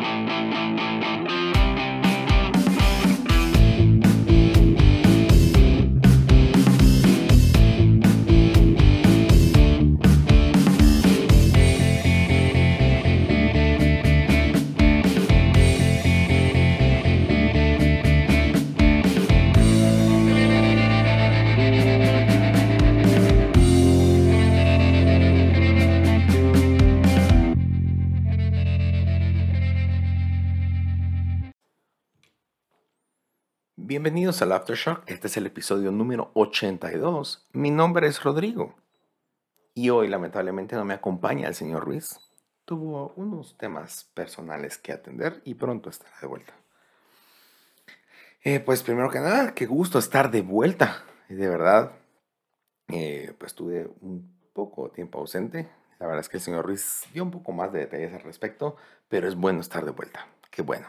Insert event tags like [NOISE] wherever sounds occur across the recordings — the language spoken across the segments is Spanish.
Música Bienvenidos al Aftershock, este es el episodio número 82. Mi nombre es Rodrigo y hoy lamentablemente no me acompaña el señor Ruiz. Tuvo unos temas personales que atender y pronto estará de vuelta. Eh, pues primero que nada, qué gusto estar de vuelta. De verdad, eh, pues tuve un poco tiempo ausente. La verdad es que el señor Ruiz dio un poco más de detalles al respecto, pero es bueno estar de vuelta. Qué bueno.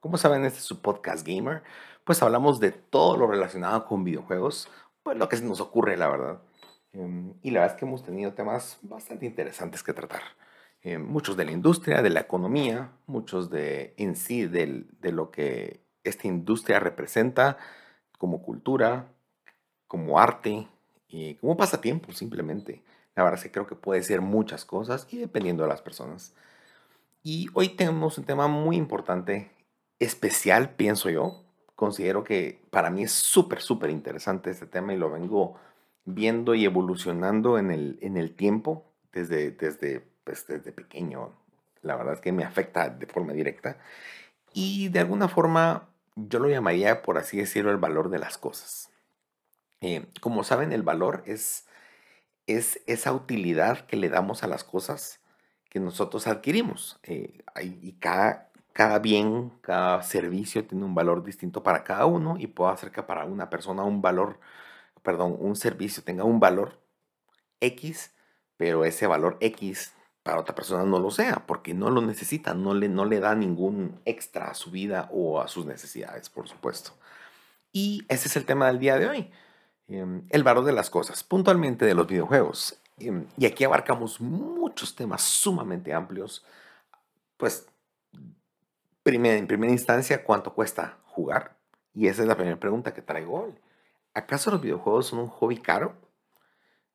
Como saben, este es su podcast gamer pues hablamos de todo lo relacionado con videojuegos, pues lo que se nos ocurre, la verdad. Em, y la verdad es que hemos tenido temas bastante interesantes que tratar. Em, muchos de la industria, de la economía, muchos de en sí de lo que esta industria representa como cultura, como arte y como pasatiempo simplemente. La verdad es que creo que puede ser muchas cosas y dependiendo de las personas. Y hoy tenemos un tema muy importante, especial, pienso yo, considero que para mí es súper, súper interesante este tema y lo vengo viendo y evolucionando en el, en el tiempo desde, desde, pues, desde pequeño. La verdad es que me afecta de forma directa. Y de alguna forma yo lo llamaría, por así decirlo, el valor de las cosas. Eh, como saben, el valor es, es esa utilidad que le damos a las cosas que nosotros adquirimos. Eh, y cada, cada bien, cada servicio tiene un valor distinto para cada uno y puede hacer que para una persona un valor, perdón, un servicio tenga un valor X, pero ese valor X para otra persona no lo sea, porque no lo necesita, no le, no le da ningún extra a su vida o a sus necesidades, por supuesto. Y ese es el tema del día de hoy, em, el valor de las cosas, puntualmente de los videojuegos. Em, y aquí abarcamos muchos temas sumamente amplios, pues en primera instancia, ¿cuánto cuesta jugar? Y esa es la primera pregunta que traigo hoy. ¿Acaso los videojuegos son un hobby caro?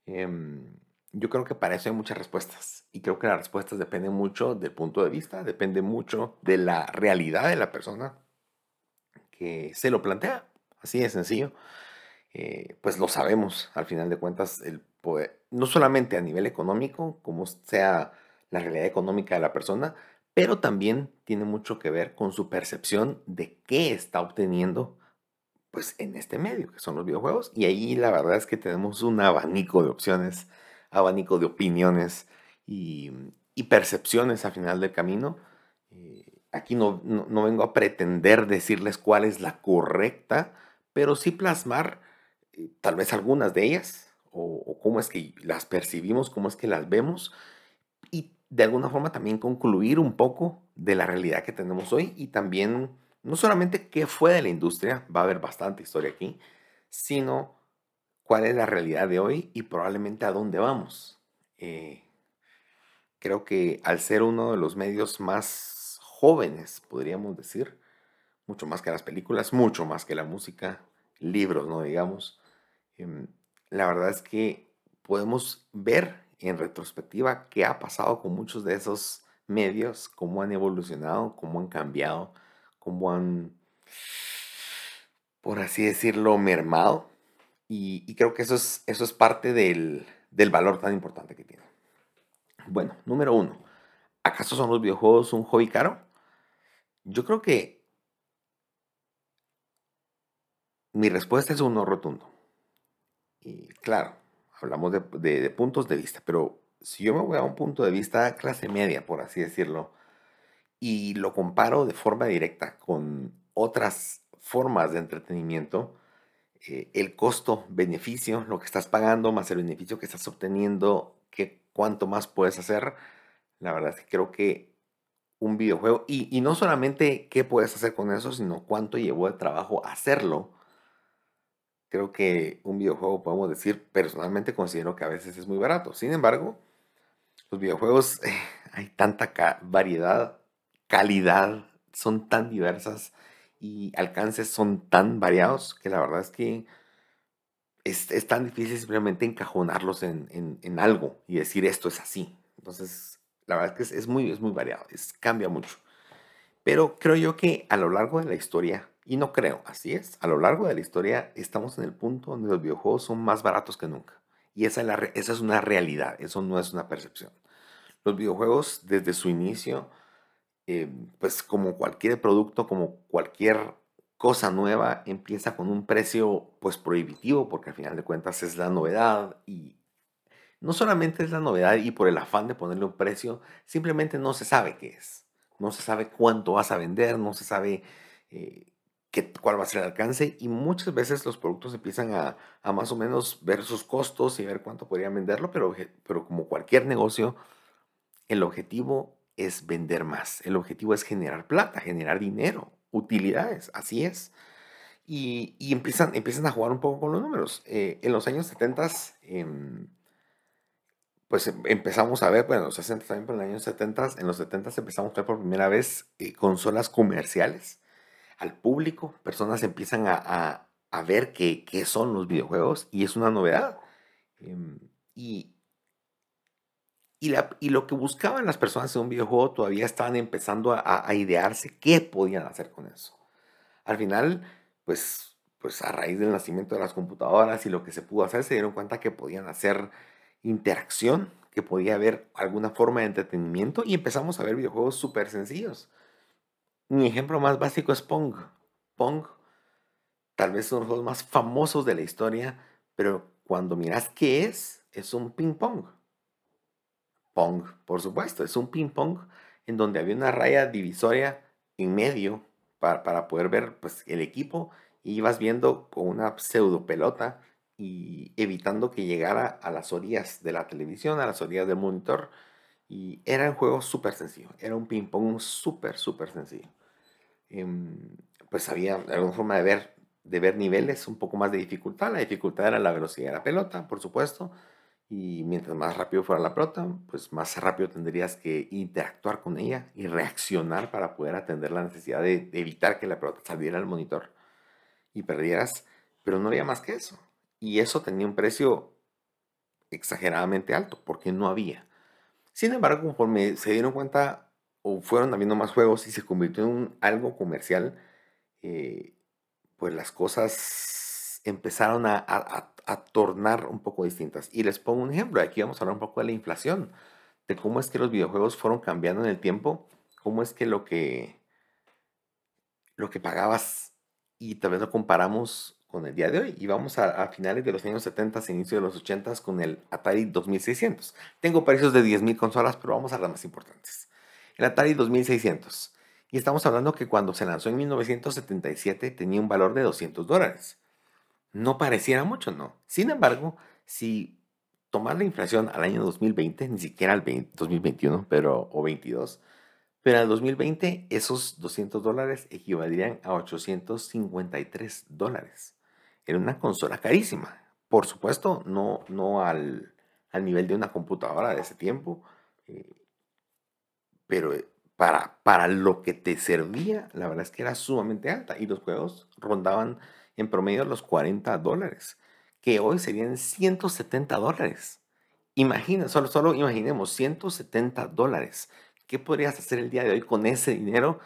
Em, yo creo que para eso hay muchas respuestas. Y creo que las respuestas dependen mucho del punto de vista, depende mucho de la realidad de la persona que se lo plantea. Así de sencillo. Eh, pues lo sabemos, al final de cuentas, el poder, no solamente a nivel económico, como sea la realidad económica de la persona, pero también tiene mucho que ver con su percepción de qué está obteniendo pues en este medio, que son los videojuegos. Y ahí la verdad es que tenemos un abanico de opciones, abanico de opiniones y, percepciones al final del camino. Eh, aquí no, no, vengo a pretender decirles cuál es la correcta, pero sí plasmar eh, tal vez algunas de ellas o, o cómo es que las percibimos, cómo es que las vemos de alguna forma también concluir un poco de la realidad que tenemos hoy y también no solamente qué fue de la industria, va a haber bastante historia aquí, sino cuál es la realidad de hoy y probablemente a dónde vamos. Eh, creo que al ser uno de los medios más jóvenes, podríamos decir, mucho más que las películas, mucho más que la música, libros, no digamos, em, la verdad es que podemos ver en retrospectiva qué ha pasado con muchos de esos medios, cómo han evolucionado, cómo han cambiado, cómo han, por así decirlo, mermado. Y, creo que eso es, eso es parte del, del valor tan importante que tiene. Bueno, número uno, ¿acaso son los videojuegos un hobby caro? Yo creo que mi respuesta es un no rotundo. Y claro, hablamos de, puntos de vista, pero si yo me voy a un punto de vista clase media, por así decirlo, y lo comparo de forma directa con otras formas de entretenimiento, eh, el costo-beneficio, lo que estás pagando más el beneficio que estás obteniendo, que cuánto más puedes hacer, la verdad es que creo que un videojuego, y, y no solamente qué puedes hacer con eso, sino cuánto llevó de trabajo hacerlo, creo que un videojuego, podemos decir, personalmente considero que a veces es muy barato. Sin embargo, los videojuegos, hay tanta variedad calidad son tan diversas y alcances son tan variados que la verdad es que es, es tan difícil simplemente encajonarlos en, en, en, algo y decir esto es así. Entonces, la verdad es que es, muy, es muy variado, es, cambia mucho. Pero creo yo que a lo largo de la historia, y no creo, así es, a lo largo de la historia estamos en el punto donde los videojuegos son más baratos que nunca. Y esa es, la, esa es una realidad, eso no es una percepción. Los videojuegos desde su inicio, eh, pues como cualquier producto, como cualquier cosa nueva, empieza con un precio pues prohibitivo, porque al final de cuentas es la novedad y no solamente es la novedad y por el afán de ponerle un precio, simplemente no se sabe qué es. No se sabe cuánto vas a vender, no se sabe eh, cuál va a ser el alcance y muchas veces los productos empiezan a, más o menos ver sus costos y ver cuánto podrían venderlo, pero, pero como cualquier negocio, el objetivo es vender más. El objetivo es generar plata, generar dinero, utilidades, así es. Y, empiezan, empiezan a jugar un poco con los números. Eh, en los años 70 pues em, empezamos a ver, bueno, en los 60 también, pero en los años 70, en los 70 empezamos a ver por primera vez eh, consolas comerciales al público, personas empiezan a, a, ver qué, qué, son los videojuegos y es una novedad. Em, y, y, la, y, lo que buscaban las personas en un videojuego todavía estaban empezando a, a, idearse qué podían hacer con eso. Al final, pues, pues a raíz del nacimiento de las computadoras y lo que se pudo hacer, se dieron cuenta que podían hacer interacción, que podía haber alguna forma de entretenimiento y empezamos a ver videojuegos súper sencillos. Un ejemplo más básico es Pong. Pong, tal vez son los juegos más famosos de la historia, pero cuando miras qué es, es un ping pong. Por supuesto, es un ping pong en donde había una raya divisoria en medio para, para poder ver pues, el equipo y ibas viendo con una pseudo pelota y evitando que llegara a las orillas de la televisión, a las orillas del monitor. Y era un juego súper sencillo, era un ping-pong súper, súper sencillo. Em, pues había alguna forma de ver, de ver niveles, un poco más de dificultad. La dificultad era la velocidad de la pelota, por supuesto. Y mientras más rápido fuera la pelota, pues más rápido tendrías que interactuar con ella y reaccionar para poder atender la necesidad de, de evitar que la pelota saliera al monitor y perdieras. Pero no había más que eso. Y eso tenía un precio exageradamente alto, porque no había. Sin embargo, conforme se dieron cuenta o fueron habiendo más juegos y se convirtió en algo comercial, eh, pues las cosas empezaron a, a, tornar un poco distintas. Y les pongo un ejemplo, aquí vamos a hablar un poco de la inflación, de cómo es que los videojuegos fueron cambiando en el tiempo, cómo es que lo que, lo que pagabas y tal vez lo comparamos con el día de hoy. Y vamos a, finales de los años 70, inicio de los 80 con el Atari 2600. Tengo precios de 10.000 consolas, pero vamos a las más importantes. El Atari 2600. Y estamos hablando que cuando se lanzó en 1977 tenía un valor de 200 dólares. No pareciera mucho, ¿no? Sin embargo, si tomar la inflación al año 2020, ni siquiera al 2021, pero, o 22, pero al 2020 esos 200 dólares equivaldrían a 853 dólares. Era una consola carísima. Por supuesto, no, no al, nivel de una computadora de ese tiempo, eh, pero eh, para, para lo que te servía, la verdad es que era sumamente alta y los juegos rondaban en promedio los 40 dólares, que hoy serían 170 dólares. Imagina, solo, solo imaginemos 170 dólares. ¿Qué podrías hacer el día de hoy con ese dinero?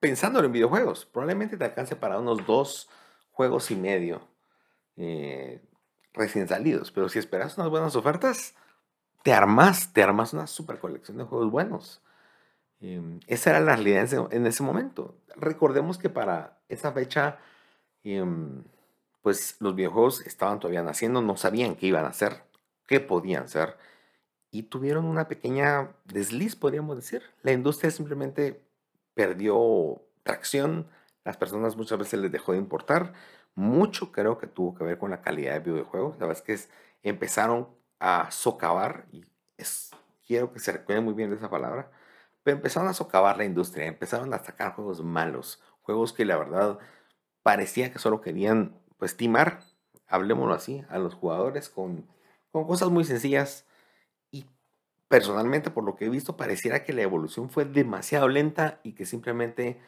Pensándolo en videojuegos, probablemente te alcance para unos dos juegos y medio eh, recién salidos. Pero si esperas unas buenas ofertas, te armas, te armas una super colección de juegos buenos. Em, esa era la realidad en ese, momento. Recordemos que para esa fecha, em, pues los videojuegos estaban todavía naciendo, no sabían qué iban a hacer, qué podían ser, y tuvieron una pequeña desliz, podríamos decir. La industria simplemente perdió tracción, las personas muchas veces les dejó de importar. Mucho creo que tuvo que ver con la calidad de videojuegos. La verdad es que empezaron a socavar, y es, quiero que se recuerde muy bien de esa palabra, pero empezaron a socavar la industria, empezaron a sacar juegos malos, juegos que la verdad parecía que solo querían, pues, timar, hablemoslo así, a los jugadores con, con cosas muy sencillas y personalmente, por lo que he visto, pareciera que la evolución fue demasiado lenta y que simplemente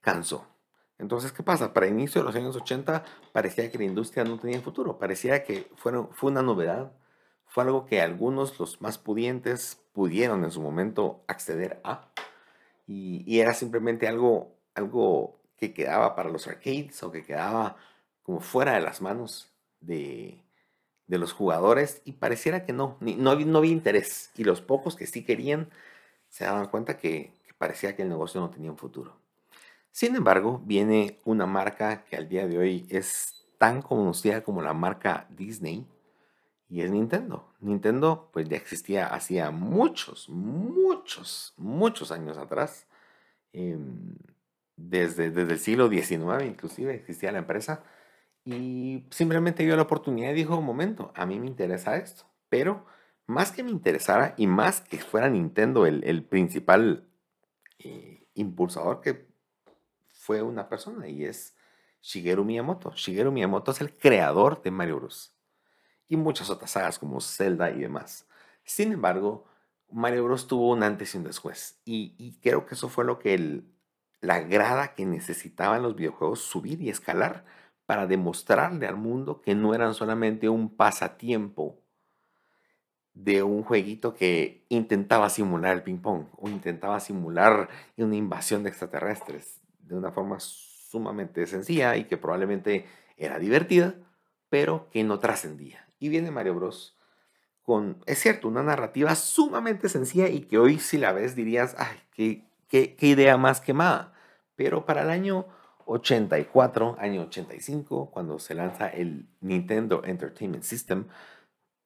cansó. Entonces, ¿qué pasa? Para inicio de los años 80 parecía que la industria no tenía futuro, parecía que fueron, fue una novedad, fue algo que algunos, los más pudientes, pudieron en su momento acceder a, y, era simplemente algo, algo que quedaba para los arcades o que quedaba como fuera de las manos de, de los jugadores y pareciera que no, no, no, había interés. Y los pocos que sí querían se daban cuenta que, que, parecía que el negocio no tenía un futuro. Sin embargo, viene una marca que al día de hoy es tan conocida como la marca Disney y es Nintendo. Nintendo pues ya existía hacía muchos, muchos, muchos años atrás. Eh, desde, desde el siglo XIX inclusive existía la empresa y simplemente vio la oportunidad y dijo, un momento, a mí me interesa esto. Pero más que me interesara y más que fuera Nintendo el, el principal eh, impulsador que fue una persona y es Shigeru Miyamoto. Shigeru Miyamoto es el creador de Mario Bros. Y muchas otras sagas como Zelda y demás. Sin embargo, Mario Bros tuvo un antes y un después. Y, creo que eso fue lo que el, la grada que necesitaban los videojuegos subir y escalar para demostrarle al mundo que no eran solamente un pasatiempo de un jueguito que intentaba simular el ping-pong o intentaba simular una invasión de extraterrestres de una forma sumamente sencilla y que probablemente era divertida, pero que no trascendía. Y viene Mario Bros. con, es cierto, una narrativa sumamente sencilla y que hoy si la ves dirías, ay, qué, qué, qué idea más quemada. Pero para el año 84, año 85, cuando se lanza el Nintendo Entertainment System,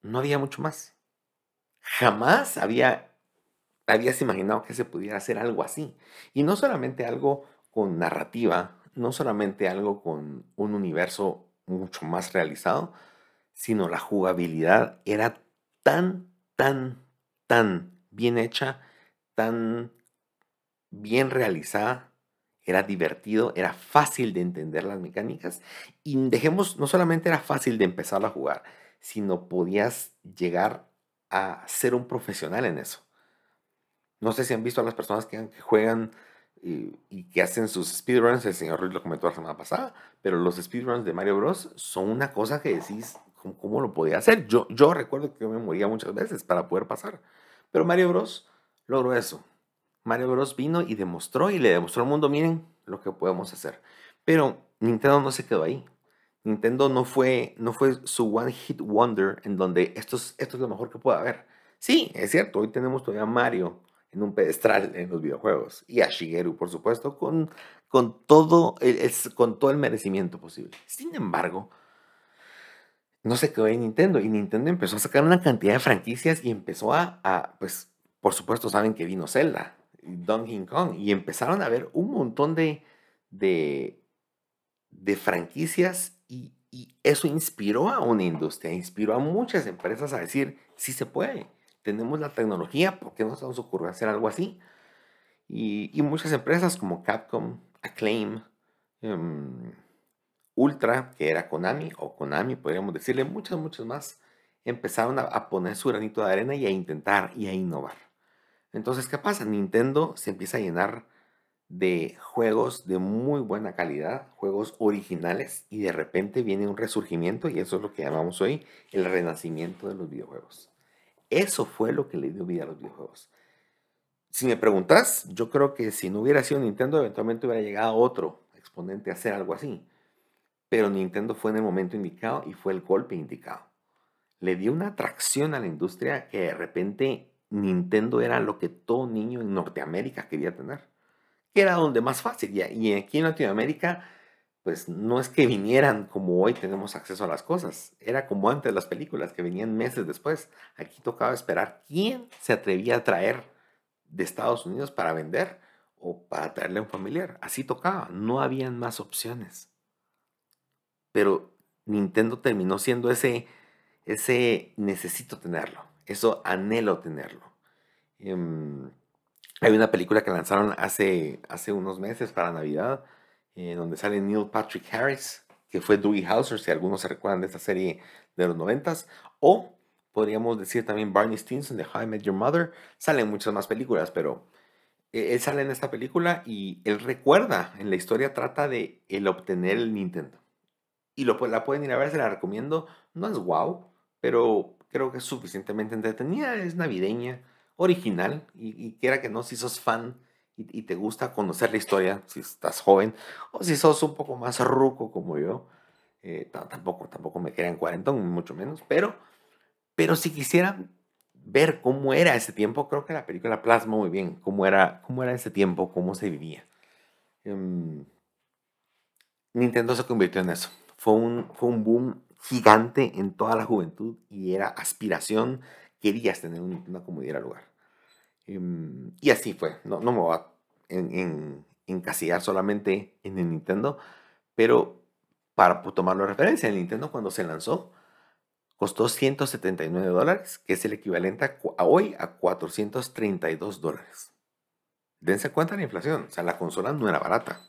no había mucho más. Jamás había, habías imaginado que se pudiera hacer algo así. Y no solamente algo narrativa, no solamente algo con un universo mucho más realizado, sino la jugabilidad era tan, tan, tan bien hecha, tan bien realizada, era divertido, era fácil de entender las mecánicas y dejemos, no solamente era fácil de empezar a jugar, sino podías llegar a ser un profesional en eso. No sé si han visto a las personas que, juegan y, que hacen sus speedruns, el señor Ruiz lo comentó la semana pasada, pero los speedruns de Mario Bros. son una cosa que decís, ¿cómo, lo podía hacer? Yo, yo recuerdo que me moría muchas veces para poder pasar, pero Mario Bros. logró eso. Mario Bros vino y demostró y le demostró al mundo, miren lo que podemos hacer. Pero Nintendo no se quedó ahí. Nintendo no fue, no fue su one hit wonder en donde esto es, esto es lo mejor que puede haber. Sí, es cierto, hoy tenemos todavía Mario en un pedestral en los videojuegos y a Shigeru, por supuesto, con, con, todo, el, con todo el merecimiento posible. Sin embargo, no se quedó en Nintendo y Nintendo empezó a sacar una cantidad de franquicias y empezó a, a pues, por supuesto, saben que vino Zelda Donkey Kong y empezaron a ver un montón de, de, de franquicias y, y, eso inspiró a una industria, inspiró a muchas empresas a decir, sí se puede, tenemos la tecnología, ¿por qué no se nos ocurre hacer algo así? Y, muchas empresas como Capcom, Acclaim, um, Ultra, que era Konami, o Konami, podríamos decirle, muchas, muchas más, empezaron a, a poner su granito de arena y a intentar y a innovar. Entonces, ¿qué pasa? Nintendo se empieza a llenar de juegos de muy buena calidad, juegos originales, y de repente viene un resurgimiento, y eso es lo que llamamos hoy el renacimiento de los videojuegos. Eso fue lo que le dio vida a los videojuegos. Si me preguntas, yo creo que si no hubiera sido Nintendo, eventualmente hubiera llegado otro exponente a hacer algo así. Pero Nintendo fue en el momento indicado y fue el golpe indicado. Le dio una atracción a la industria que de repente Nintendo era lo que todo niño en Norteamérica quería tener, que era donde más fácil. Y aquí en Latinoamérica, pues no es que vinieran como hoy tenemos acceso a las cosas, era como antes las películas que venían meses después. Aquí tocaba esperar quién se atrevía a traer de Estados Unidos para vender o para traerle a un familiar. Así tocaba, no habían más opciones. Pero Nintendo terminó siendo ese, ese necesito tenerlo eso anhelo tenerlo. Em, hay una película que lanzaron hace, hace unos meses para Navidad, eh, donde sale Neil Patrick Harris, que fue Dewey Hauser, si algunos se recuerdan de esta serie de los noventas, o podríamos decir también Barney Stinson de How I Met Your Mother. Salen muchas más películas, pero e-, él sale en esta película y él recuerda, en la historia trata de el obtener el Nintendo. Y lo, la pueden ir a ver, se la recomiendo. No es wow, pero creo que es suficientemente entretenida, es navideña, original, y, quiera que no, si sos fan y, te gusta conocer la historia, si estás joven, o si sos un poco más ruco como yo, eh, tampoco, tampoco me crean cuarentón, mucho menos, pero, pero si quisieran ver cómo era ese tiempo, creo que la película plasma muy bien cómo era, cómo era ese tiempo, cómo se vivía. Em, Nintendo se convirtió en eso. Fue un, fue un boom gigante en toda la juventud y era aspiración, querías tener un Nintendo como diera lugar. Em, y así fue, no, no me voy a en, encasillar solamente en el Nintendo, pero para tomarlo de referencia, el Nintendo cuando se lanzó costó 179 dólares, que es el equivalente a, hoy a 432 dólares. Dense cuenta la inflación, o sea, la consola no era barata.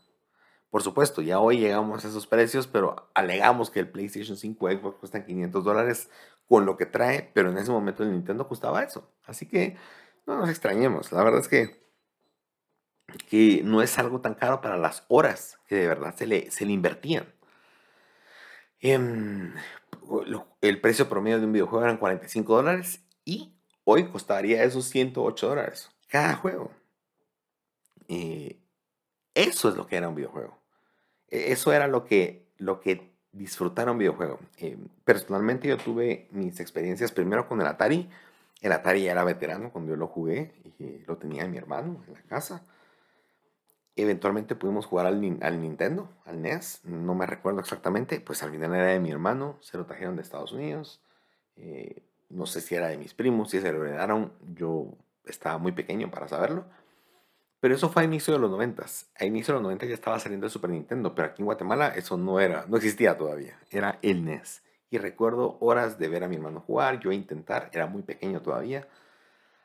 Por supuesto, ya hoy llegamos a esos precios, pero alegamos que el PlayStation 5 Xbox cuesta 500 dólares con lo que trae, pero en ese momento el Nintendo costaba eso. Así que no nos extrañemos, la verdad es que, que no es algo tan caro para las horas que de verdad se le, se le invertían. Em, el precio promedio de un videojuego eran 45 dólares y hoy costaría esos 108 dólares cada juego. Eso es lo que era un videojuego. E, eso era lo que, lo que disfrutar un videojuego. Eh, personalmente yo tuve mis experiencias primero con el Atari. El Atari ya era veterano cuando yo lo jugué y lo tenía mi hermano en la casa. Eventualmente pudimos jugar al, Nintendo, al NES, no me recuerdo exactamente, pues al final era de mi hermano, se lo trajeron de Estados Unidos, eh, no sé si era de mis primos, si se lo heredaron, yo estaba muy pequeño para saberlo, pero eso fue a inicio de los 90. A inicio de los 90 ya estaba saliendo el Super Nintendo, pero aquí en Guatemala eso no era, no existía todavía, era el NES. Y recuerdo horas de ver a mi hermano jugar, yo intentar, era muy pequeño todavía.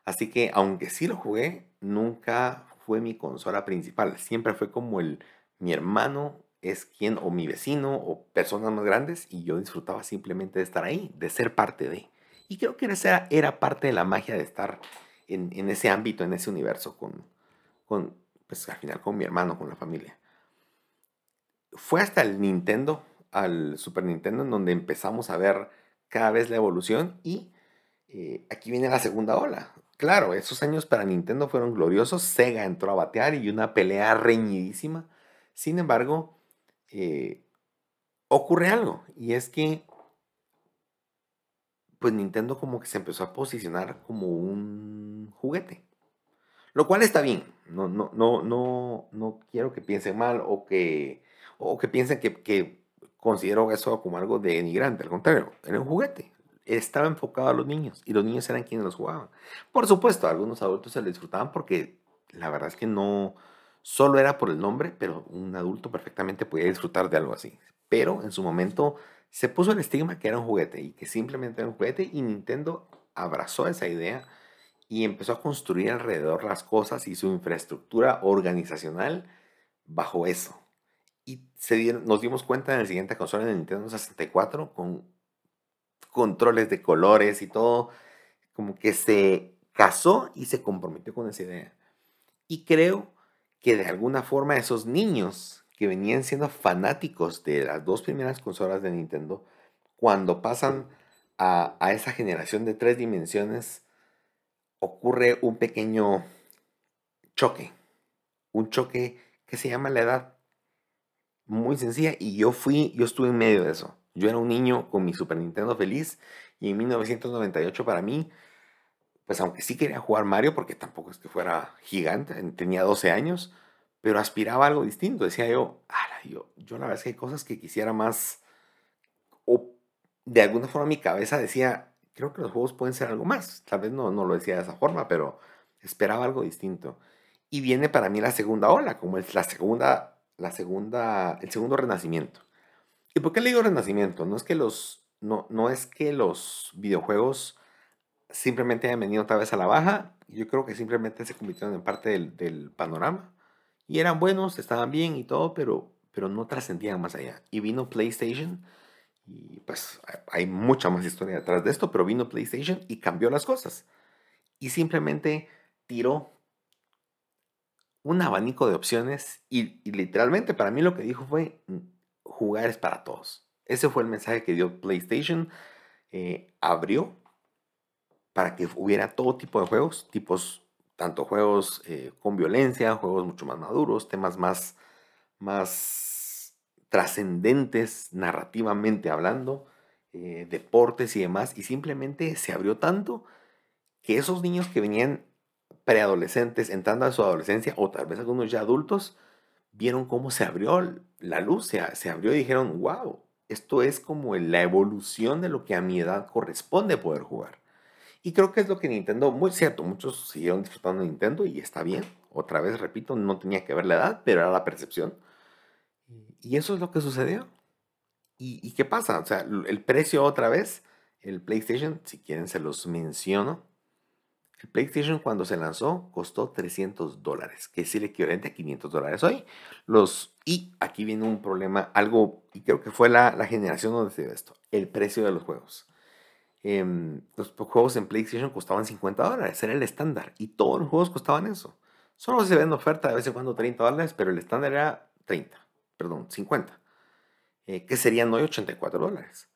Así que aunque sí lo jugué, nunca fue mi consola principal. Siempre fue como el, mi hermano es quien, o mi vecino, o personas más grandes, y yo disfrutaba simplemente de estar ahí, de ser parte de. Y creo que esa era parte de la magia de estar en, ese ámbito, en ese universo, con, con, pues al final con mi hermano, con la familia. Fue hasta el Nintendo, al Super Nintendo, en donde empezamos a ver cada vez la evolución y eh, aquí viene la segunda ola. Claro, esos años para Nintendo fueron gloriosos. Sega entró a batear y una pelea reñidísima. Sin embargo, eh, ocurre algo. Y es que, pues Nintendo como que se empezó a posicionar como un juguete. Lo cual está bien. No, no, no, no, no quiero que piensen mal o que, o que piensen que, que considero eso como algo denigrante. Al contrario, era un juguete estaba enfocado a los niños y los niños eran quienes los jugaban. Por supuesto, algunos adultos se le disfrutaban porque la verdad es que no solo era por el nombre, pero un adulto perfectamente podía disfrutar de algo así. Pero en su momento se puso el estigma que era un juguete y que simplemente era un juguete y Nintendo abrazó esa idea y empezó a construir alrededor las cosas y su infraestructura organizacional bajo eso. Y nos dimos cuenta en el siguiente consola de Nintendo 64 con controles de colores y todo, como que se casó y se comprometió con esa idea. Y creo que de alguna forma esos niños que venían siendo fanáticos de las dos primeras consolas de Nintendo, cuando pasan a, a esa generación de tres dimensiones, ocurre un pequeño choque, un choque que se llama la edad. Muy sencilla y yo fui, yo estuve en medio de eso. Yo era un niño con mi Super Nintendo feliz y en 1998 para mí, pues aunque sí quería jugar Mario, porque tampoco es que fuera gigante, tenía 12 años, pero aspiraba a algo distinto. Decía yo, yo, yo la verdad es que hay cosas que quisiera más, o de alguna forma mi cabeza decía, creo que los juegos pueden ser algo más. Tal vez no, no lo decía de esa forma, pero esperaba algo distinto. Y viene para mí la segunda ola, como es la segunda, la segunda, el segundo renacimiento. ¿Y por qué le digo renacimiento? No es que los, no, no es que los videojuegos simplemente hayan venido otra vez a la baja. Yo creo que simplemente se convirtieron en parte del, panorama. Y eran buenos, estaban bien y todo, pero, pero no trascendían más allá. Y vino PlayStation Y pues hay mucha más historia detrás de esto, pero vino PlayStation y cambió las cosas. Y simplemente tiró un abanico de opciones y, literalmente para mí lo que dijo fue mm, jugar es para todos. Ese fue el mensaje que dio PlayStation. Eh, abrió para que hubiera todo tipo de juegos, tipos, tanto juegos eh, con violencia, juegos mucho más maduros, temas más, más trascendentes narrativamente hablando, eh, deportes y demás, y simplemente se abrió tanto que esos niños que venían preadolescentes entrando a su adolescencia, o tal vez algunos ya adultos, vieron cómo se abrió la luz, se, se abrió y dijeron, wow, esto es como la evolución de lo que a mi edad corresponde poder jugar. Y creo que es lo que Nintendo, muy cierto, muchos siguieron disfrutando de Nintendo y está bien. Otra vez, repito, no tenía que ver la edad, pero era la percepción. Y eso es lo que sucedió. ¿Y, y qué pasa? O sea, el precio otra vez, el PlayStation, si quieren se los menciono, PlayStation cuando se lanzó costó 300 dólares, que es el equivalente a 500 dólares hoy. Los, y aquí viene un problema, algo, y creo que fue la, generación donde se dio esto, el precio de los juegos. Em, los juegos en PlayStation costaban 50 dólares, era el estándar, y todos los juegos costaban eso. Solo se ven oferta de vez en cuando 30 dólares, pero el estándar era 30, perdón, 50, eh, que serían hoy 84 dólares.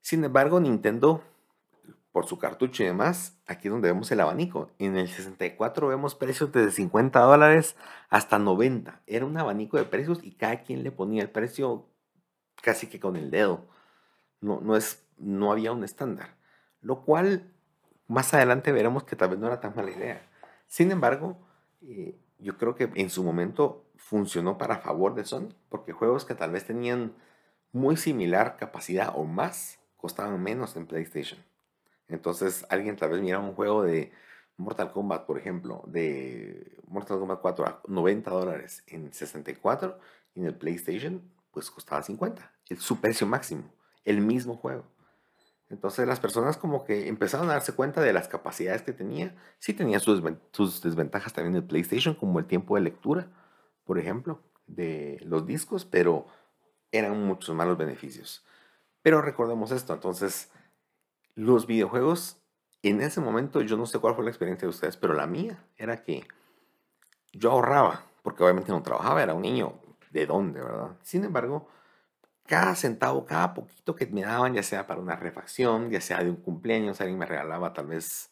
Sin embargo, Nintendo por su cartucho y demás, aquí es donde vemos el abanico. En el 64 vemos precios desde 50 dólares hasta 90. Era un abanico de precios y cada quien le ponía el precio casi que con el dedo. No, no, es, no había un estándar. Lo cual más adelante veremos que tal vez no era tan mala idea. Sin embargo, eh, yo creo que en su momento funcionó para favor de Sony, porque juegos que tal vez tenían muy similar capacidad o más costaban menos en PlayStation. Entonces, alguien tal vez mira un juego de Mortal Kombat, por ejemplo, de Mortal Kombat 4 a 90 dólares en 64 y en el PlayStation, pues costaba 50. Es su precio máximo, el mismo juego. Entonces las personas como que empezaron a darse cuenta de las capacidades que tenía. Sí tenía sus, sus desventajas también el PlayStation, como el tiempo de lectura, por ejemplo, de los discos, pero eran muchos más los beneficios. Pero recordemos esto, entonces los videojuegos, en ese momento, yo no sé cuál fue la experiencia de ustedes, pero la mía era que yo ahorraba, porque obviamente no trabajaba, era un niño, ¿de dónde, verdad? Sin embargo, cada centavo, cada poquito que me daban, ya sea para una refacción, ya sea de un cumpleaños, alguien me regalaba tal vez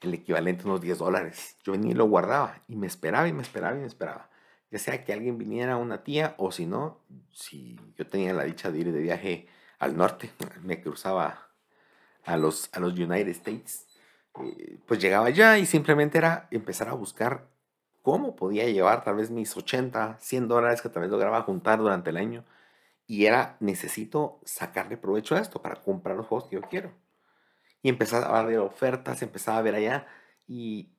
el equivalente a unos 10 dólares. Yo y lo guardaba y me esperaba y me esperaba y me esperaba. Ya sea que alguien viniera, una tía, o si no, si yo tenía la dicha de ir de viaje al norte, [LAUGHS] me cruzaba a los, a los United States, eh, pues llegaba ya y simplemente era empezar a buscar cómo podía llevar tal vez mis 80, 100 dólares que tal vez lograba juntar durante el año. Y era, necesito sacarle provecho a esto para comprar los juegos que yo quiero. Y empezaba a ver ofertas, empezaba a ver allá. Y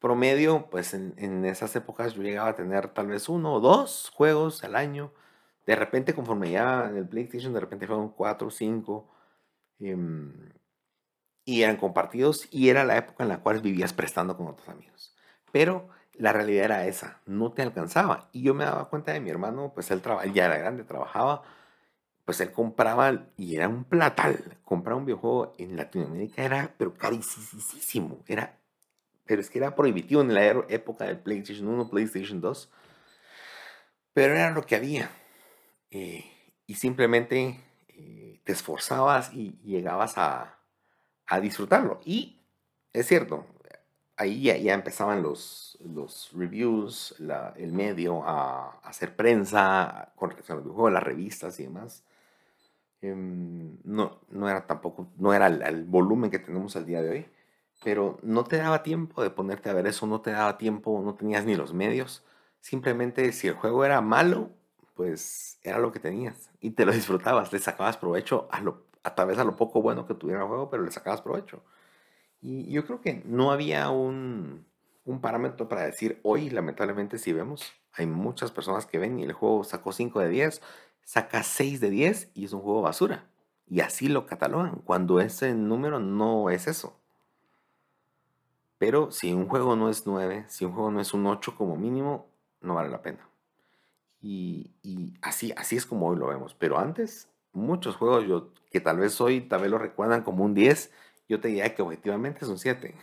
promedio, pues en, en, esas épocas yo llegaba a tener tal vez uno o dos juegos al año. De repente, conforme ya en el PlayStation, de repente fueron cuatro o cinco. Em, y eran compartidos y era la época en la cual vivías prestando con otros amigos. Pero la realidad era esa, no te alcanzaba. Y yo me daba cuenta de mi hermano, pues él, ya era grande, trabajaba, pues él compraba y era un platal. Comprar un videojuego en Latinoamérica era, pero carísimo, era, pero es que era prohibitivo en la época del PlayStation 1, PlayStation 2. Pero era lo que había. Eh, y simplemente eh, te esforzabas y llegabas a, a disfrutarlo. Y es cierto, ahí ya, empezaban los, los reviews, el medio a, hacer prensa con relación al videojuego, las revistas y demás. Em, no, no era tampoco, no era el, volumen que tenemos al día de hoy, pero no te daba tiempo de ponerte a ver eso, no te daba tiempo, no tenías ni los medios. Simplemente si el juego era malo, pues era lo que tenías y te lo disfrutabas, le sacabas provecho a lo a través a lo poco bueno que tuviera el juego, pero le sacabas provecho. Y yo creo que no había un, un parámetro para decir, hoy lamentablemente si vemos, hay muchas personas que ven y el juego sacó 5 de 10, saca 6 de 10 y es un juego basura. Y así lo catalogan, cuando ese número no es eso. Pero si un juego no es 9, si un juego no es un 8 como mínimo, no vale la pena. Y, y así, así es como hoy lo vemos. Pero antes muchos juegos yo, que tal vez hoy tal lo recuerdan como un 10, yo te diría que objetivamente es un 7.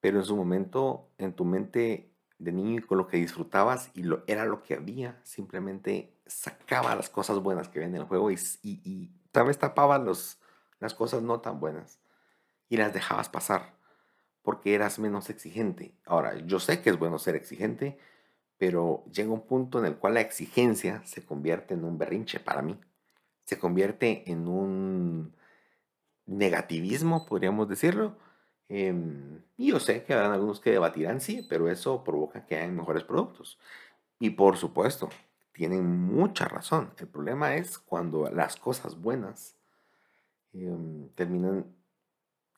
Pero en su momento, en tu mente de niño y con lo que disfrutabas y lo, era lo que había, simplemente sacaba las cosas buenas que ven en el juego y, y, tal vez tapaba los, las cosas no tan buenas y las dejabas pasar porque eras menos exigente. Ahora, yo sé que es bueno ser exigente, pero llega un punto en el cual la exigencia se convierte en un berrinche para mí. Se convierte en un negativismo, podríamos decirlo. Em, y yo sé que habrán algunos que debatirán, sí, pero eso provoca que hayan mejores productos. Y por supuesto, tienen mucha razón. El problema es cuando las cosas buenas em, terminan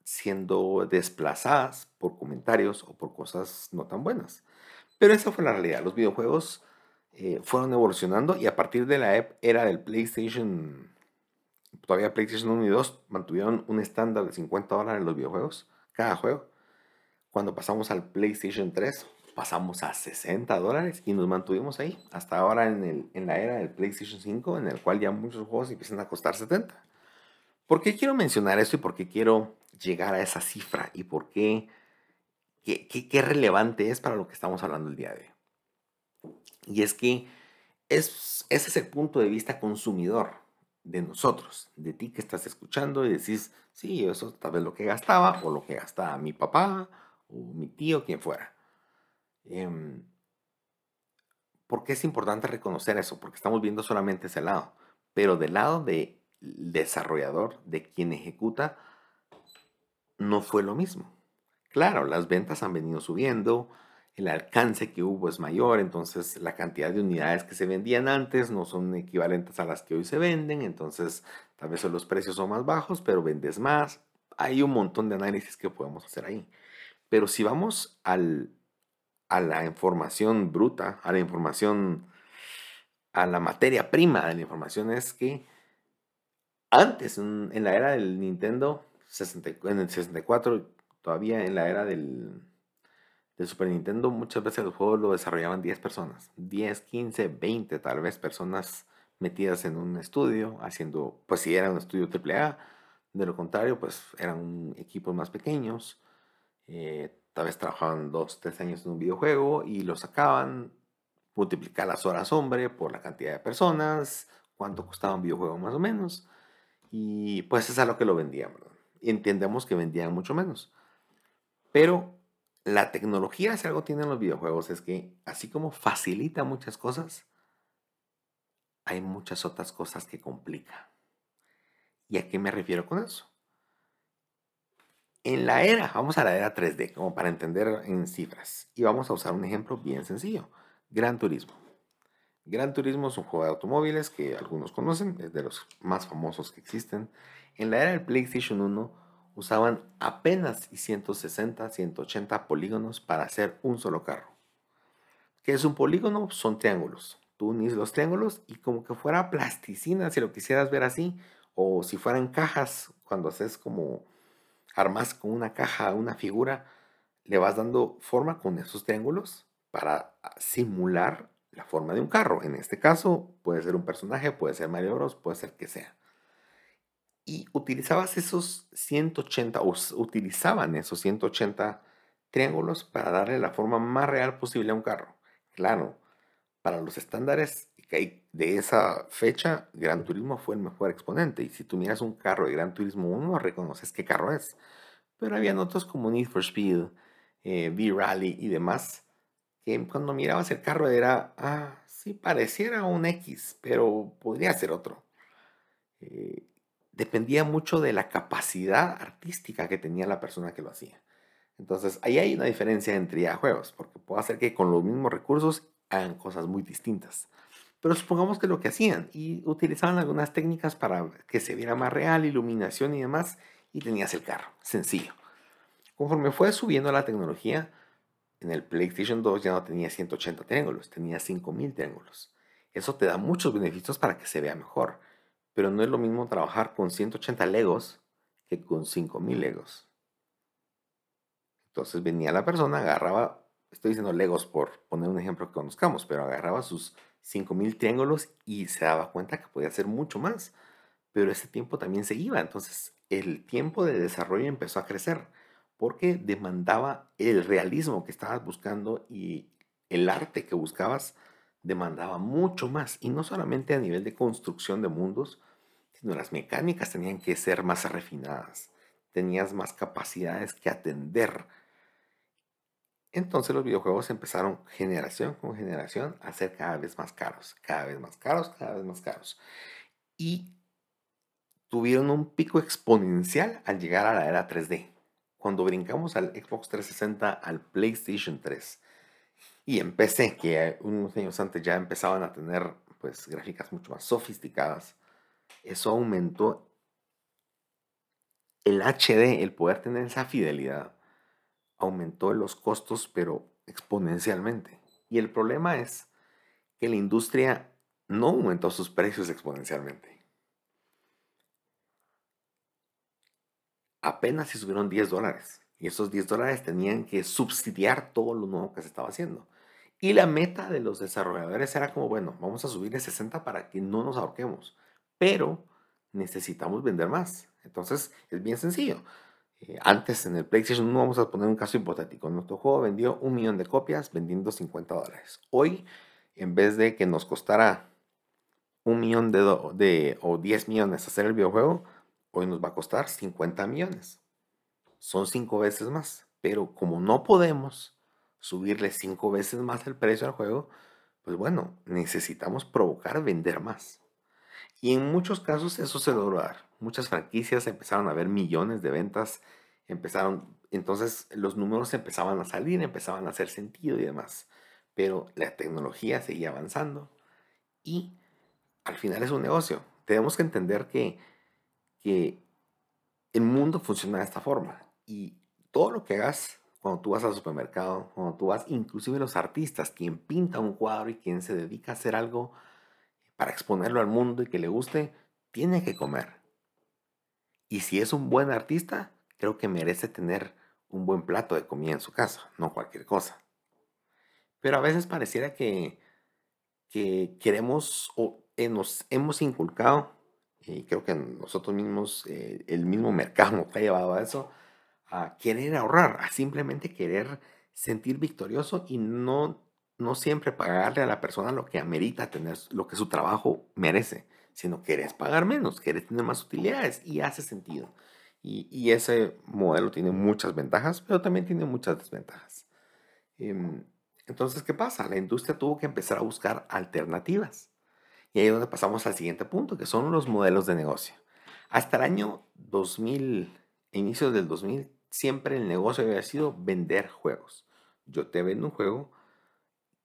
siendo desplazadas por comentarios o por cosas no tan buenas. Pero esa fue la realidad. Los videojuegos eh, fueron evolucionando y a partir de la era del PlayStation, todavía PlayStation 1 y 2 mantuvieron un estándar de 50 dólares en los videojuegos, cada juego. Cuando pasamos al PlayStation 3, pasamos a 60 dólares y nos mantuvimos ahí hasta ahora en, el, en la era del PlayStation 5, en el cual ya muchos juegos empiezan a costar 70. ¿Por qué quiero mencionar esto y por qué quiero llegar a esa cifra y por qué qué, relevante es para lo que estamos hablando el día de hoy. Y es que es, ese es el punto de vista consumidor de nosotros, de ti que estás escuchando y decís, sí, eso tal vez lo que gastaba o lo que gastaba mi papá o mi tío, quien fuera. Eh, ¿Por qué es importante reconocer eso? Porque estamos viendo solamente ese lado, pero del lado del desarrollador, de quien ejecuta, no fue lo mismo. Claro, las ventas han venido subiendo, el alcance que hubo es mayor, entonces la cantidad de unidades que se vendían antes no son equivalentes a las que hoy se venden, entonces tal vez los precios son más bajos, pero vendes más. Hay un montón de análisis que podemos hacer ahí. Pero si vamos al, a la información bruta, a la información, a la materia prima de la información, es que antes, en, la era del Nintendo, en el 64, todavía en la era del, Super Nintendo, muchas veces los juegos lo desarrollaban 10 personas. 10, 15, 20 tal vez personas metidas en un estudio, haciendo, pues si era un estudio AAA, de lo contrario, pues eran equipos más pequeños, eh, tal vez trabajaban 2, 3 años en un videojuego y lo sacaban, multiplicar las horas hombre por la cantidad de personas, cuánto costaba un videojuego más o menos, y pues es a lo que lo vendían, Y entendemos que vendían mucho menos. Pero la tecnología, si algo tienen los videojuegos, es que así como facilita muchas cosas, hay muchas otras cosas que complica. ¿Y a qué me refiero con eso? En la era, vamos a la era 3D, como para entender en cifras. Y vamos a usar un ejemplo bien sencillo. Gran Turismo. Gran Turismo es un juego de automóviles que algunos conocen, es de los más famosos que existen. En la era del PlayStation 1 usaban apenas 160, 180 polígonos para hacer un solo carro. ¿Qué es un polígono? Son triángulos. Tú unís los triángulos y como que fuera plasticina, si lo quisieras ver así, o si fueran cajas, cuando haces como armas con una caja una figura, le vas dando forma con esos triángulos para simular la forma de un carro. En este caso puede ser un personaje, puede ser Mario Bros, puede ser que sea y utilizabas esos 180, o utilizaban esos 180 triángulos para darle la forma más real posible a un carro. Claro, para los estándares de esa fecha, Gran Turismo fue el mejor exponente. Y si tú miras un carro de Gran Turismo 1, reconoces qué carro es. Pero habían otros como Need for Speed, eh, V-Rally y demás, que cuando mirabas el carro era, ah, sí, pareciera un X, pero podría ser otro. Eh, dependía mucho de la capacidad artística que tenía la persona que lo hacía. Entonces, ahí hay una diferencia entre juegos, porque puedo hacer que con los mismos recursos hagan cosas muy distintas. Pero supongamos que lo que hacían, y utilizaban algunas técnicas para que se viera más real, iluminación y demás, y tenías el carro, sencillo. Conforme fue subiendo la tecnología, en el PlayStation 2 ya no tenía 180 triángulos, tenía 5000 triángulos. Eso te da muchos beneficios para que se vea mejor pero no es lo mismo trabajar con 180 legos que con 5000 legos. Entonces venía la persona, agarraba, estoy diciendo legos por poner un ejemplo que conozcamos, pero agarraba sus 5000 triángulos y se daba cuenta que podía hacer mucho más. pero ese tiempo también se iba. Entonces, el tiempo de desarrollo empezó a crecer porque demandaba el realismo que estabas buscando y el arte que buscabas demandaba mucho más. Y no solamente a nivel de construcción de mundos, sino las mecánicas tenían que ser más refinadas. Tenías más capacidades que atender. Entonces los videojuegos empezaron generación con generación a ser cada vez más caros, cada vez más caros, cada vez más caros. Y tuvieron un pico exponencial al llegar a la era 3D cuando brincamos al Xbox 360, al PlayStation 3 y en PC, que unos años antes ya empezaban a tener pues gráficas mucho más sofisticadas, eso aumentó el HD, el poder tener esa fidelidad, aumentó los costos, pero exponencialmente. Y el problema es que la industria no aumentó sus precios exponencialmente. apenas si subieron 10 dólares. Y esos 10 dólares tenían que subsidiar todo lo nuevo que se estaba haciendo. Y la meta de los desarrolladores era como, bueno, vamos a subir de 60 para que no nos ahorquemos. Pero necesitamos vender más. Entonces es bien sencillo. Eh, antes en el PlayStation 1 vamos a poner un caso hipotético. Nuestro juego vendió un millón de copias vendiendo 50 dólares. Hoy, en vez de que nos costara un millón de, de o 10 millones hacer el videojuego, hoy nos va a costar 50 millones. Son cinco veces más. Pero como no podemos subirle cinco veces más el precio al juego, pues bueno, necesitamos provocar vender más. Y en muchos casos eso se logró dar. Muchas franquicias empezaron a ver millones de ventas, empezaron, entonces los números empezaban a salir, empezaban a hacer sentido y demás. Pero la tecnología seguía avanzando y al final es un negocio. Tenemos que entender que que el mundo funciona de esta forma y todo lo que hagas cuando tú vas al supermercado, cuando tú vas, inclusive los artistas, quien pinta un cuadro y quien se dedica a hacer algo para exponerlo al mundo y que le guste, tiene que comer. Y si es un buen artista, creo que merece tener un buen plato de comida en su casa, no cualquier cosa. Pero a veces pareciera que, que queremos o nos hemos inculcado y creo que nosotros mismos, eh, el mismo mercado [LAUGHS] nos ha llevado a eso, a querer ahorrar, a simplemente querer sentir victorioso y no, no siempre pagarle a la persona lo que amerita tener, lo que su trabajo merece, sino querés pagar menos, querés tener más utilidades y hace sentido. Y, y ese modelo tiene muchas ventajas, pero también tiene muchas desventajas. Em, entonces, ¿qué pasa? La industria tuvo que empezar a buscar alternativas. Y ahí es donde pasamos al siguiente punto, que son los modelos de negocio. Hasta el año 2000, inicios del 2000, siempre el negocio había sido vender juegos. Yo te vendo un juego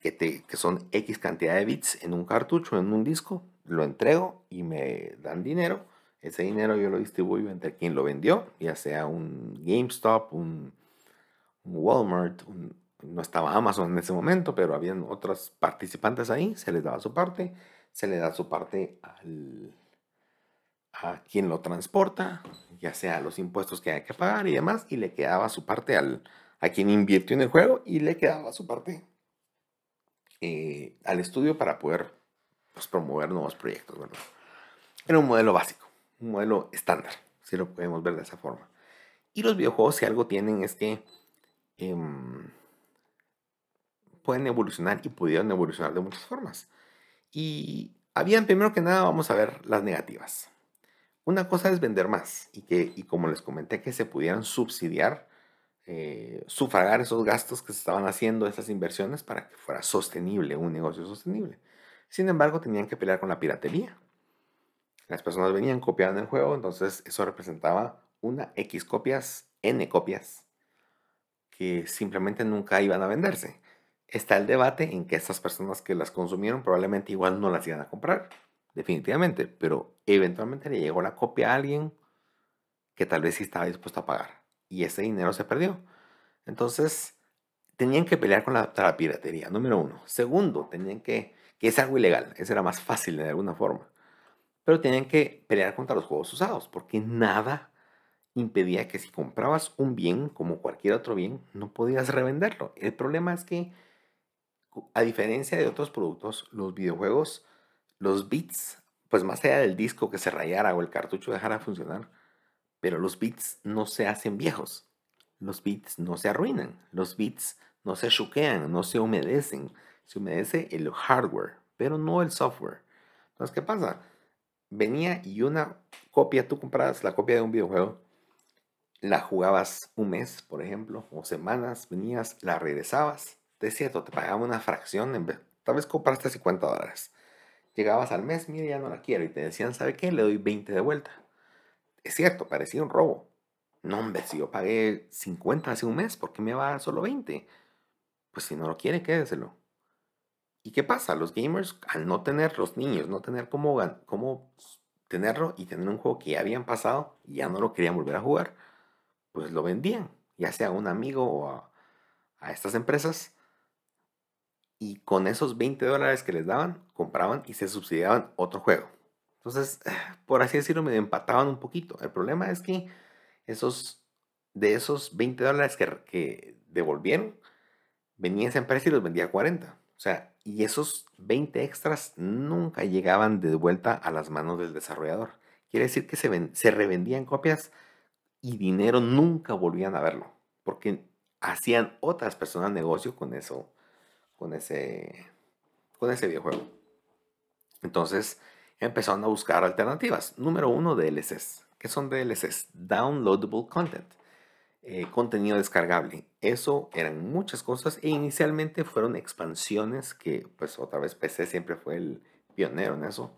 que, te, que son X cantidad de bits en un cartucho, en un disco, lo entrego y me dan dinero. Ese dinero yo lo distribuyo entre quien lo vendió, ya sea un GameStop, un, Walmart, no estaba Amazon en ese momento, pero habían otros participantes ahí, se les daba su parte se le da su parte al, a quien lo transporta, ya sea los impuestos que hay que pagar y demás, y le quedaba su parte al, a quien invirtió en el juego y le quedaba su parte eh, al estudio para poder pues, promover nuevos proyectos, ¿verdad? Era un modelo básico, un modelo estándar, si lo podemos ver de esa forma. Y los videojuegos, si algo tienen, es que em, pueden evolucionar y pudieron evolucionar de muchas formas. Y habían, primero que nada, vamos a ver las negativas. Una cosa es vender más y que, y como les comenté, que se pudieran subsidiar, eh, sufragar esos gastos que se estaban haciendo, esas inversiones, para que fuera sostenible, un negocio sostenible. Sin embargo, tenían que pelear con la piratería. Las personas venían, copiaban el juego, entonces eso representaba una X copias, N copias, que simplemente nunca iban a venderse está el debate en que estas personas que las consumieron probablemente igual no las iban a comprar, definitivamente, pero eventualmente le llegó la copia a alguien que tal vez sí estaba dispuesto a pagar y ese dinero se perdió. Entonces, tenían que pelear con la, piratería, número uno. Segundo, tenían que, que es algo ilegal, eso era más fácil de alguna forma, pero tenían que pelear contra los juegos usados, porque nada impedía que si comprabas un bien como cualquier otro bien, no podías revenderlo. El problema es que a diferencia de otros productos, los videojuegos, los bits pues más allá del disco que se rayara o el cartucho dejara de funcionar, pero los bits no se hacen viejos, los bits no se arruinan, los bits no se chuquean, no se humedecen, se humedece el hardware, pero no el software. Entonces, ¿qué pasa? Venía y una copia, tú comprabas la copia de un videojuego, la jugabas un mes, por ejemplo, o semanas, venías, la regresabas, es cierto, te pagaba una fracción, en vez, tal vez compraste 50 dólares. Llegabas al mes, mira, ya no la quiero, y te decían, ¿sabe qué? Le doy 20 de vuelta. Es cierto, parecía un robo. No, hombre, si yo pagué 50 hace un mes, ¿por qué me va a dar solo 20? Pues si no lo quiere, quédeselo. ¿Y qué pasa? Los gamers, al no tener, los niños, no tener cómo, cómo tenerlo y tener un juego que ya habían pasado y ya no lo querían volver a jugar, pues lo vendían, ya sea a un amigo o a, a estas empresas y con esos 20 dólares que les daban, compraban y se subsidiaban otro juego. Entonces, [SIGHS] por así decirlo, me empataban un poquito. El problema es que esos, de esos 20 dólares que, devolvieron, venía esa empresa y los vendía a 40. O sea, y esos 20 extras nunca llegaban de vuelta a las manos del desarrollador. Quiere decir que se, se revendían copias y dinero nunca volvían a verlo, porque hacían otras personas negocio con eso con ese, con ese videojuego. Entonces empezaron a buscar alternativas. Número uno, DLCs. ¿Qué son DLCs? Downloadable Content. Eh, contenido descargable. Eso eran muchas cosas e inicialmente fueron expansiones que pues otra vez PC siempre fue el pionero en eso.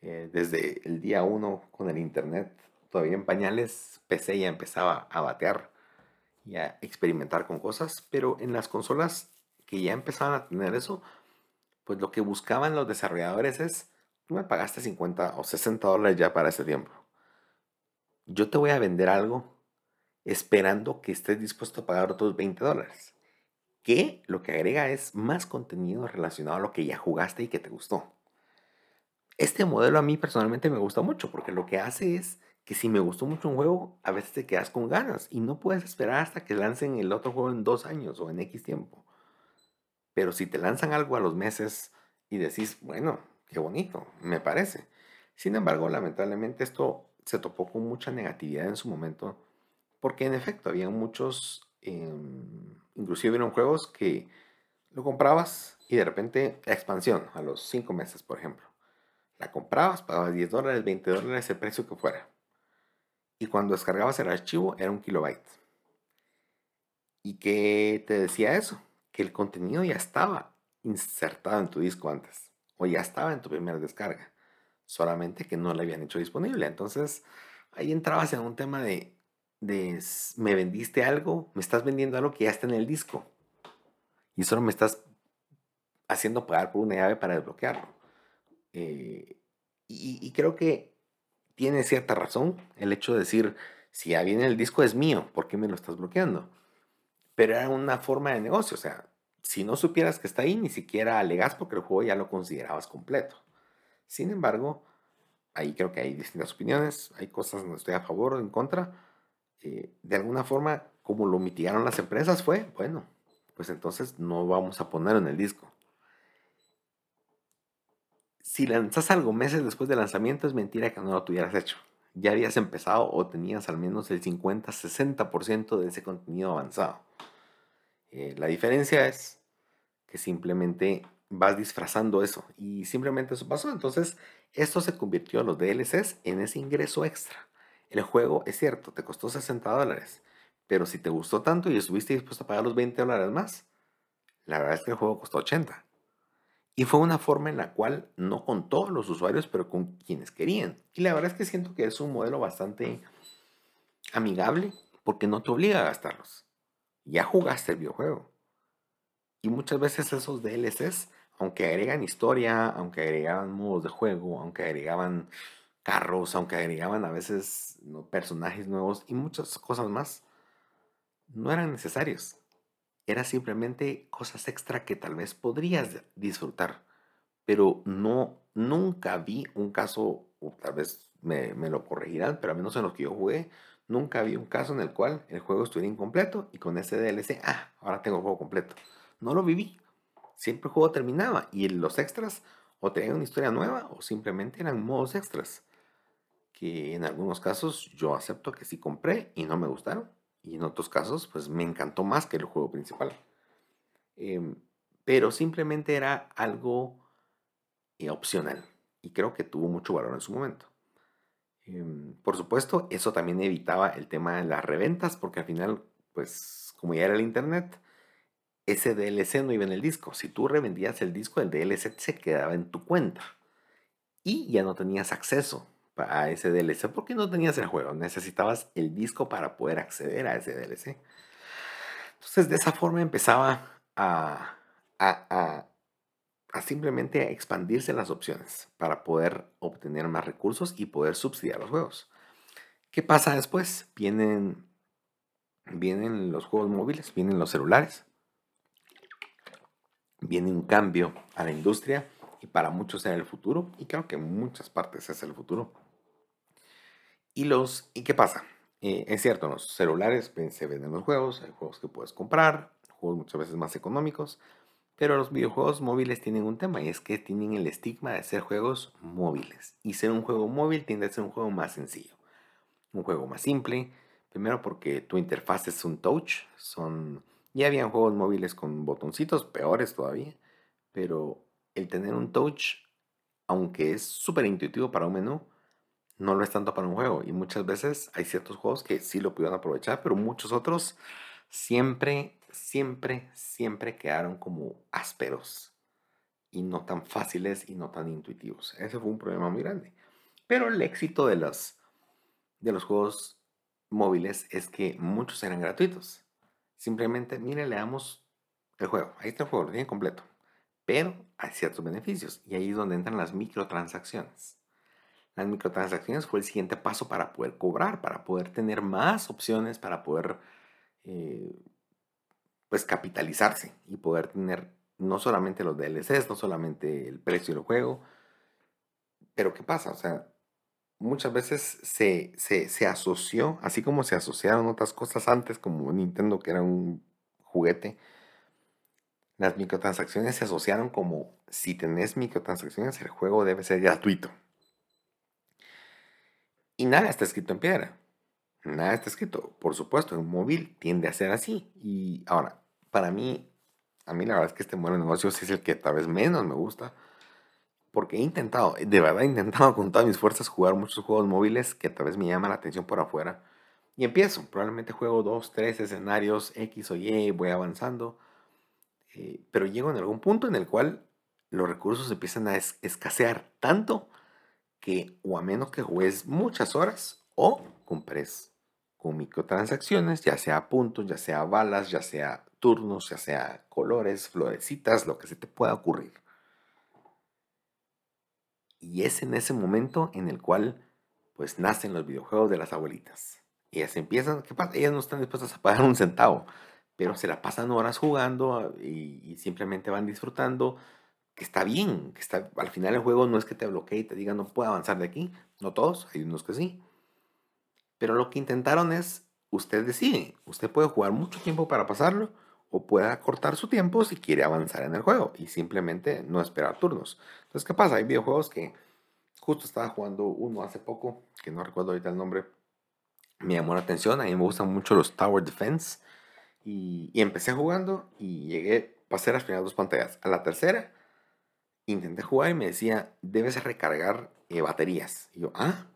Eh, desde el día uno con el internet todavía en pañales PC ya empezaba a batear y a experimentar con cosas, pero en las consolas que ya empezaban a tener eso, pues lo que buscaban los desarrolladores es, tú me pagaste 50 o 60 dólares ya para ese tiempo. Yo te voy a vender algo esperando que estés dispuesto a pagar otros 20 dólares. Que lo que agrega es más contenido relacionado a lo que ya jugaste y que te gustó. Este modelo a mí personalmente me gusta mucho porque lo que hace es que si me gustó mucho un juego, a veces te quedas con ganas y no puedes esperar hasta que lancen el otro juego en dos años o en X tiempo. Pero si te lanzan algo a los meses y decís, bueno, qué bonito, me parece. Sin embargo, lamentablemente esto se topó con mucha negatividad en su momento, porque en efecto había muchos, eh, inclusive eran juegos que lo comprabas y de repente expansión a los 5 meses, por ejemplo. La comprabas, pagabas 10 dólares, 20 dólares, el precio que fuera. Y cuando descargabas el archivo era un kilobyte. ¿Y qué te decía eso? Que el contenido ya estaba insertado en tu disco antes o ya estaba en tu primera descarga, solamente que no lo habían hecho disponible. Entonces ahí entrabas en un tema de, me vendiste algo, me estás vendiendo algo que ya está en el disco y solo me estás haciendo pagar por una llave para desbloquearlo. Eh, y, y, creo que tiene cierta razón el hecho de decir, si ya viene el disco es mío, ¿por qué me lo estás bloqueando? Pero era una forma de negocio. O sea, si no supieras que está ahí, ni siquiera alegas porque el juego ya lo considerabas completo. Sin embargo, ahí creo que hay distintas opiniones, hay cosas donde estoy a favor o en contra. Eh, de alguna forma, como lo mitigaron las empresas, fue, bueno, pues entonces no vamos a ponerlo en el disco. Si lanzas algo meses después del lanzamiento, es mentira que no lo tuvieras hecho. Ya habías empezado o tenías al menos el 50-60% de ese contenido avanzado. Eh, la diferencia es que simplemente vas disfrazando eso y simplemente eso pasó. Entonces, esto se convirtió, los DLCs, en ese ingreso extra. El juego, es cierto, te costó 60 dólares, pero si te gustó tanto y estuviste dispuesto a pagar los 20 dólares más, la verdad es que el juego costó 80. Y fue una forma en la cual, no con todos los usuarios, pero con quienes querían. Y la verdad es que siento que es un modelo bastante amigable porque no te obliga a gastarlos ya jugaste el videojuego. Y muchas veces esos DLCs, aunque agregan historia, aunque agregaban modos de juego, aunque agregaban carros, aunque agregaban a veces personajes nuevos y muchas cosas más, no eran necesarios. Era simplemente cosas extra que tal vez podrías disfrutar. Pero no, nunca vi un caso, o tal vez me, me lo corregirán, pero al menos en los que yo jugué, Nunca había un caso en el cual el juego estuviera incompleto y con ese DLC, ah, ahora tengo el juego completo. No lo viví. Siempre el juego terminaba y los extras o traían una historia nueva o simplemente eran modos extras que en algunos casos yo acepto que sí compré y no me gustaron y en otros casos pues me encantó más que el juego principal. Em, pero simplemente era algo eh, opcional y creo que tuvo mucho valor en su momento. Em, por supuesto, eso también evitaba el tema de las reventas porque al final pues como ya era el internet, ese DLC no iba en el disco. Si tú revendías el disco, el DLC se quedaba en tu cuenta. Y ya no tenías acceso a ese DLC porque no tenías el juego. Necesitabas el disco para poder acceder a ese DLC. Entonces, de esa forma empezaba a, simplemente expandirse las opciones para poder obtener más recursos y poder subsidiar los juegos. ¿Qué pasa después? Vienen, vienen los juegos móviles, vienen los celulares viene un cambio a la industria y para muchos era el futuro y creo que en muchas partes es el futuro. ¿Y, los, ¿y qué pasa? Eh, es cierto, en los celulares se venden los juegos, hay juegos que puedes comprar, juegos muchas veces más económicos, pero los videojuegos móviles tienen un tema y es que tienen el estigma de ser juegos móviles. Y ser un juego móvil tiende a ser un juego más sencillo, un juego más simple, primero porque tu interfaz es un touch, son ya habían juegos móviles con botoncitos peores todavía, pero el tener un touch, aunque es súper intuitivo para un menú, no lo es tanto para un juego. Y muchas veces hay ciertos juegos que sí lo pudieron aprovechar, pero muchos otros siempre, siempre, siempre quedaron como ásperos y no tan fáciles y no tan intuitivos. Ese fue un problema muy grande. Pero el éxito de los, de los juegos móviles es que muchos eran gratuitos. Simplemente, mire, le damos el juego. Ahí está el juego, lo tiene completo. Pero hay ciertos beneficios y ahí es donde entran las microtransacciones. Las microtransacciones fue el siguiente paso para poder cobrar, para poder tener más opciones, para poder eh, pues capitalizarse y poder tener no solamente los DLCs, no solamente el precio del juego. Pero ¿qué pasa? O sea, muchas veces se, se, asoció, así como se asociaron otras cosas antes, como Nintendo, que era un juguete, las microtransacciones se asociaron como si tenés microtransacciones, el juego debe ser gratuito. Y nada está escrito en piedra. Nada está escrito. Por supuesto, en móvil tiende a ser así. Y ahora, para mí, a mí la verdad es que este modelo de negocios es el que tal vez menos me gusta porque he intentado, de verdad he intentado [LAUGHS] con todas mis fuerzas jugar muchos juegos móviles que tal vez me llaman la atención por afuera. Y empiezo, probablemente juego dos, tres escenarios X o Y, voy avanzando. Eh, pero llego en algún punto en el cual los recursos empiezan a escasear tanto que o a menos que juegues muchas horas o compres con microtransacciones, ya sea puntos, ya sea balas, ya sea turnos, ya sea colores, florecitas, lo que se te pueda ocurrir. Y es en ese momento en el cual pues nacen los videojuegos de las abuelitas. Ellas empiezan, ¿qué pasa? Ellas no están dispuestas a pagar un centavo, pero se la pasan horas jugando ah, y, simplemente van disfrutando, que está bien, que está, al final el juego no es que te bloquee y te diga no puedo avanzar de aquí, no todos, hay unos que sí. Pero lo que intentaron es, usted decide, usted puede jugar mucho tiempo para pasarlo, o pueda cortar su tiempo si quiere avanzar en el juego y simplemente no esperar turnos. Entonces, ¿qué pasa? Hay videojuegos que justo estaba jugando uno hace poco, que no recuerdo ahorita el nombre, me llamó la atención, a mí me gustan mucho los Tower Defense y, empecé jugando y llegué, pasé las primeras dos pantallas. A la tercera, intenté jugar y me decía, debes recargar eh, baterías. Y yo, ah,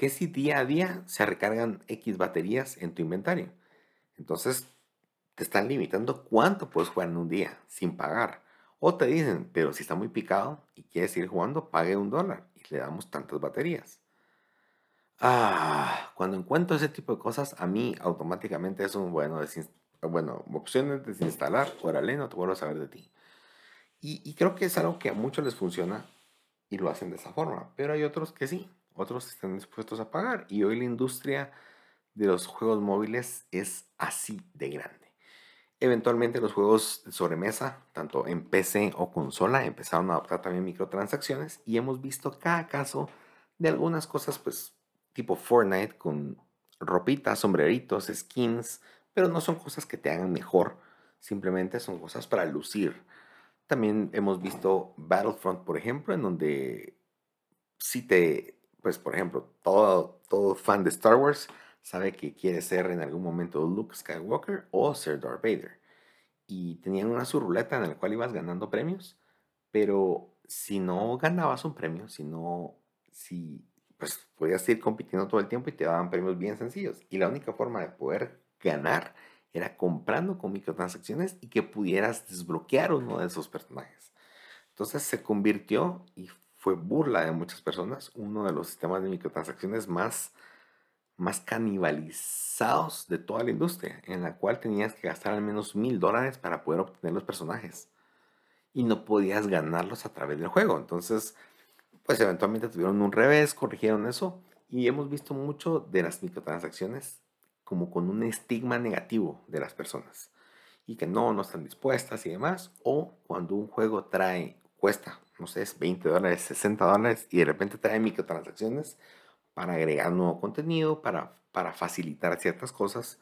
¿qué si día a día se recargan X baterías en tu inventario? Entonces te están limitando cuánto puedes jugar en un día sin pagar. O te dicen, pero si está muy picado y quieres seguir jugando, pague un dólar y le damos tantas baterías. Ah, cuando encuentro ese tipo de cosas, a mí automáticamente es un bueno, bueno opciones de desinstalar, órale, no te vuelvo a saber de ti. Y, y creo que es algo que a muchos les funciona y lo hacen de esa forma, pero hay otros que sí, otros están dispuestos a pagar. Y hoy la industria de los juegos móviles es así de grande. Eventualmente los juegos de sobremesa, tanto en PC o consola, empezaron a adoptar también microtransacciones y hemos visto cada caso de algunas cosas, pues tipo Fortnite con ropitas, sombreritos, skins, pero no son cosas que te hagan mejor, simplemente son cosas para lucir. También hemos visto Battlefront, por ejemplo, en donde si te, pues por ejemplo, todo, todo fan de Star Wars sabe que quiere ser en algún momento Luke Skywalker o ser Darth Vader. Y tenían una surruleta en la cual ibas ganando premios, pero si no ganabas un premio, si no, si, pues podías ir compitiendo todo el tiempo y te daban premios bien sencillos. Y la única forma de poder ganar era comprando con microtransacciones y que pudieras desbloquear uno de esos personajes. Entonces se convirtió y fue burla de muchas personas, uno de los sistemas de microtransacciones más, más canibalizados de toda la industria, en la cual tenías que gastar al menos mil dólares para poder obtener los personajes y no podías ganarlos a través del juego. Entonces, pues eventualmente tuvieron un revés, corrigieron eso y hemos visto mucho de las microtransacciones como con un estigma negativo de las personas y que no, no están dispuestas y demás. O cuando un juego trae, cuesta, no sé, 20 dólares, 60 dólares y de repente trae microtransacciones para agregar nuevo contenido, para, para facilitar ciertas cosas.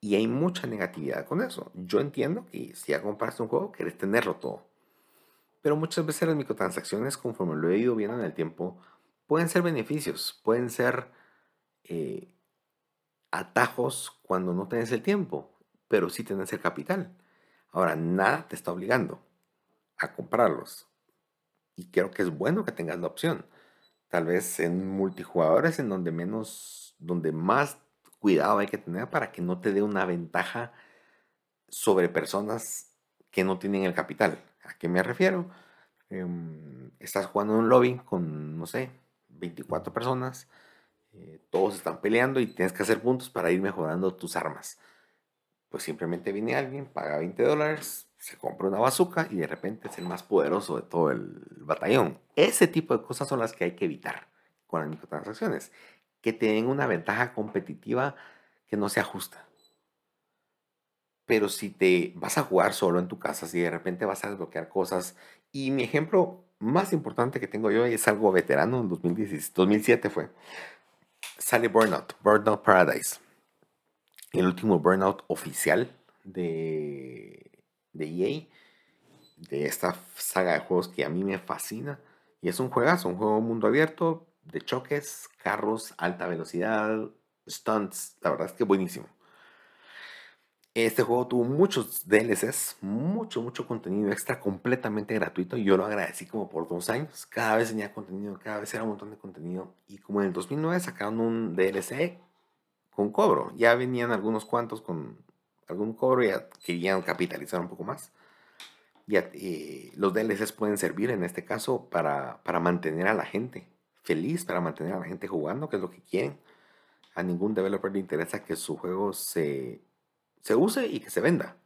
Y hay mucha negatividad con eso. Yo entiendo que si ya compraste un juego, quieres tenerlo todo. Pero muchas veces las microtransacciones, conforme lo he ido viendo en el tiempo, pueden ser beneficios, pueden ser eh, atajos cuando no tienes el tiempo, pero sí tienes el capital. Ahora, nada te está obligando a comprarlos. Y creo que es bueno que tengas la opción. Tal vez en multijugadores en donde menos, donde más cuidado hay que tener para que no te dé una ventaja sobre personas que no tienen el capital. ¿A qué me refiero? Em, estás jugando en un lobby con, no sé, 24 personas eh, todos están peleando y tienes que hacer puntos para ir mejorando tus armas. Pues simplemente viene alguien, paga 20 dólares, se compra una bazooka y de repente es el más poderoso de todo el batallón. Ese tipo de cosas son las que hay que evitar con las microtransacciones. Que te den una ventaja competitiva que no sea justa. Pero si te vas a jugar solo en tu casa, si de repente vas a desbloquear cosas, y mi ejemplo más importante que tengo yo es algo veterano, en 2007 fue sale Burnout, Burnout Paradise. El último Burnout oficial de, de EA, de esta saga de juegos que a mí me fascina. Y es un juegazo, un juego mundo abierto, de choques, carros, alta velocidad, stunts. La verdad es que buenísimo. Este juego tuvo muchos DLCs, mucho, mucho contenido extra completamente gratuito. Yo lo agradecí como por dos años. Cada vez tenía contenido, cada vez era un montón de contenido. Y como en el 2009 sacaron un DLC con cobro. Ya venían algunos cuantos con algún cobro, ya querían capitalizar un poco más. Ya, eh, los DLCs pueden servir en este caso para, para mantener a la gente feliz, para mantener a la gente jugando, que es lo que quieren. A ningún developer le interesa que su juego se se use y que se venda.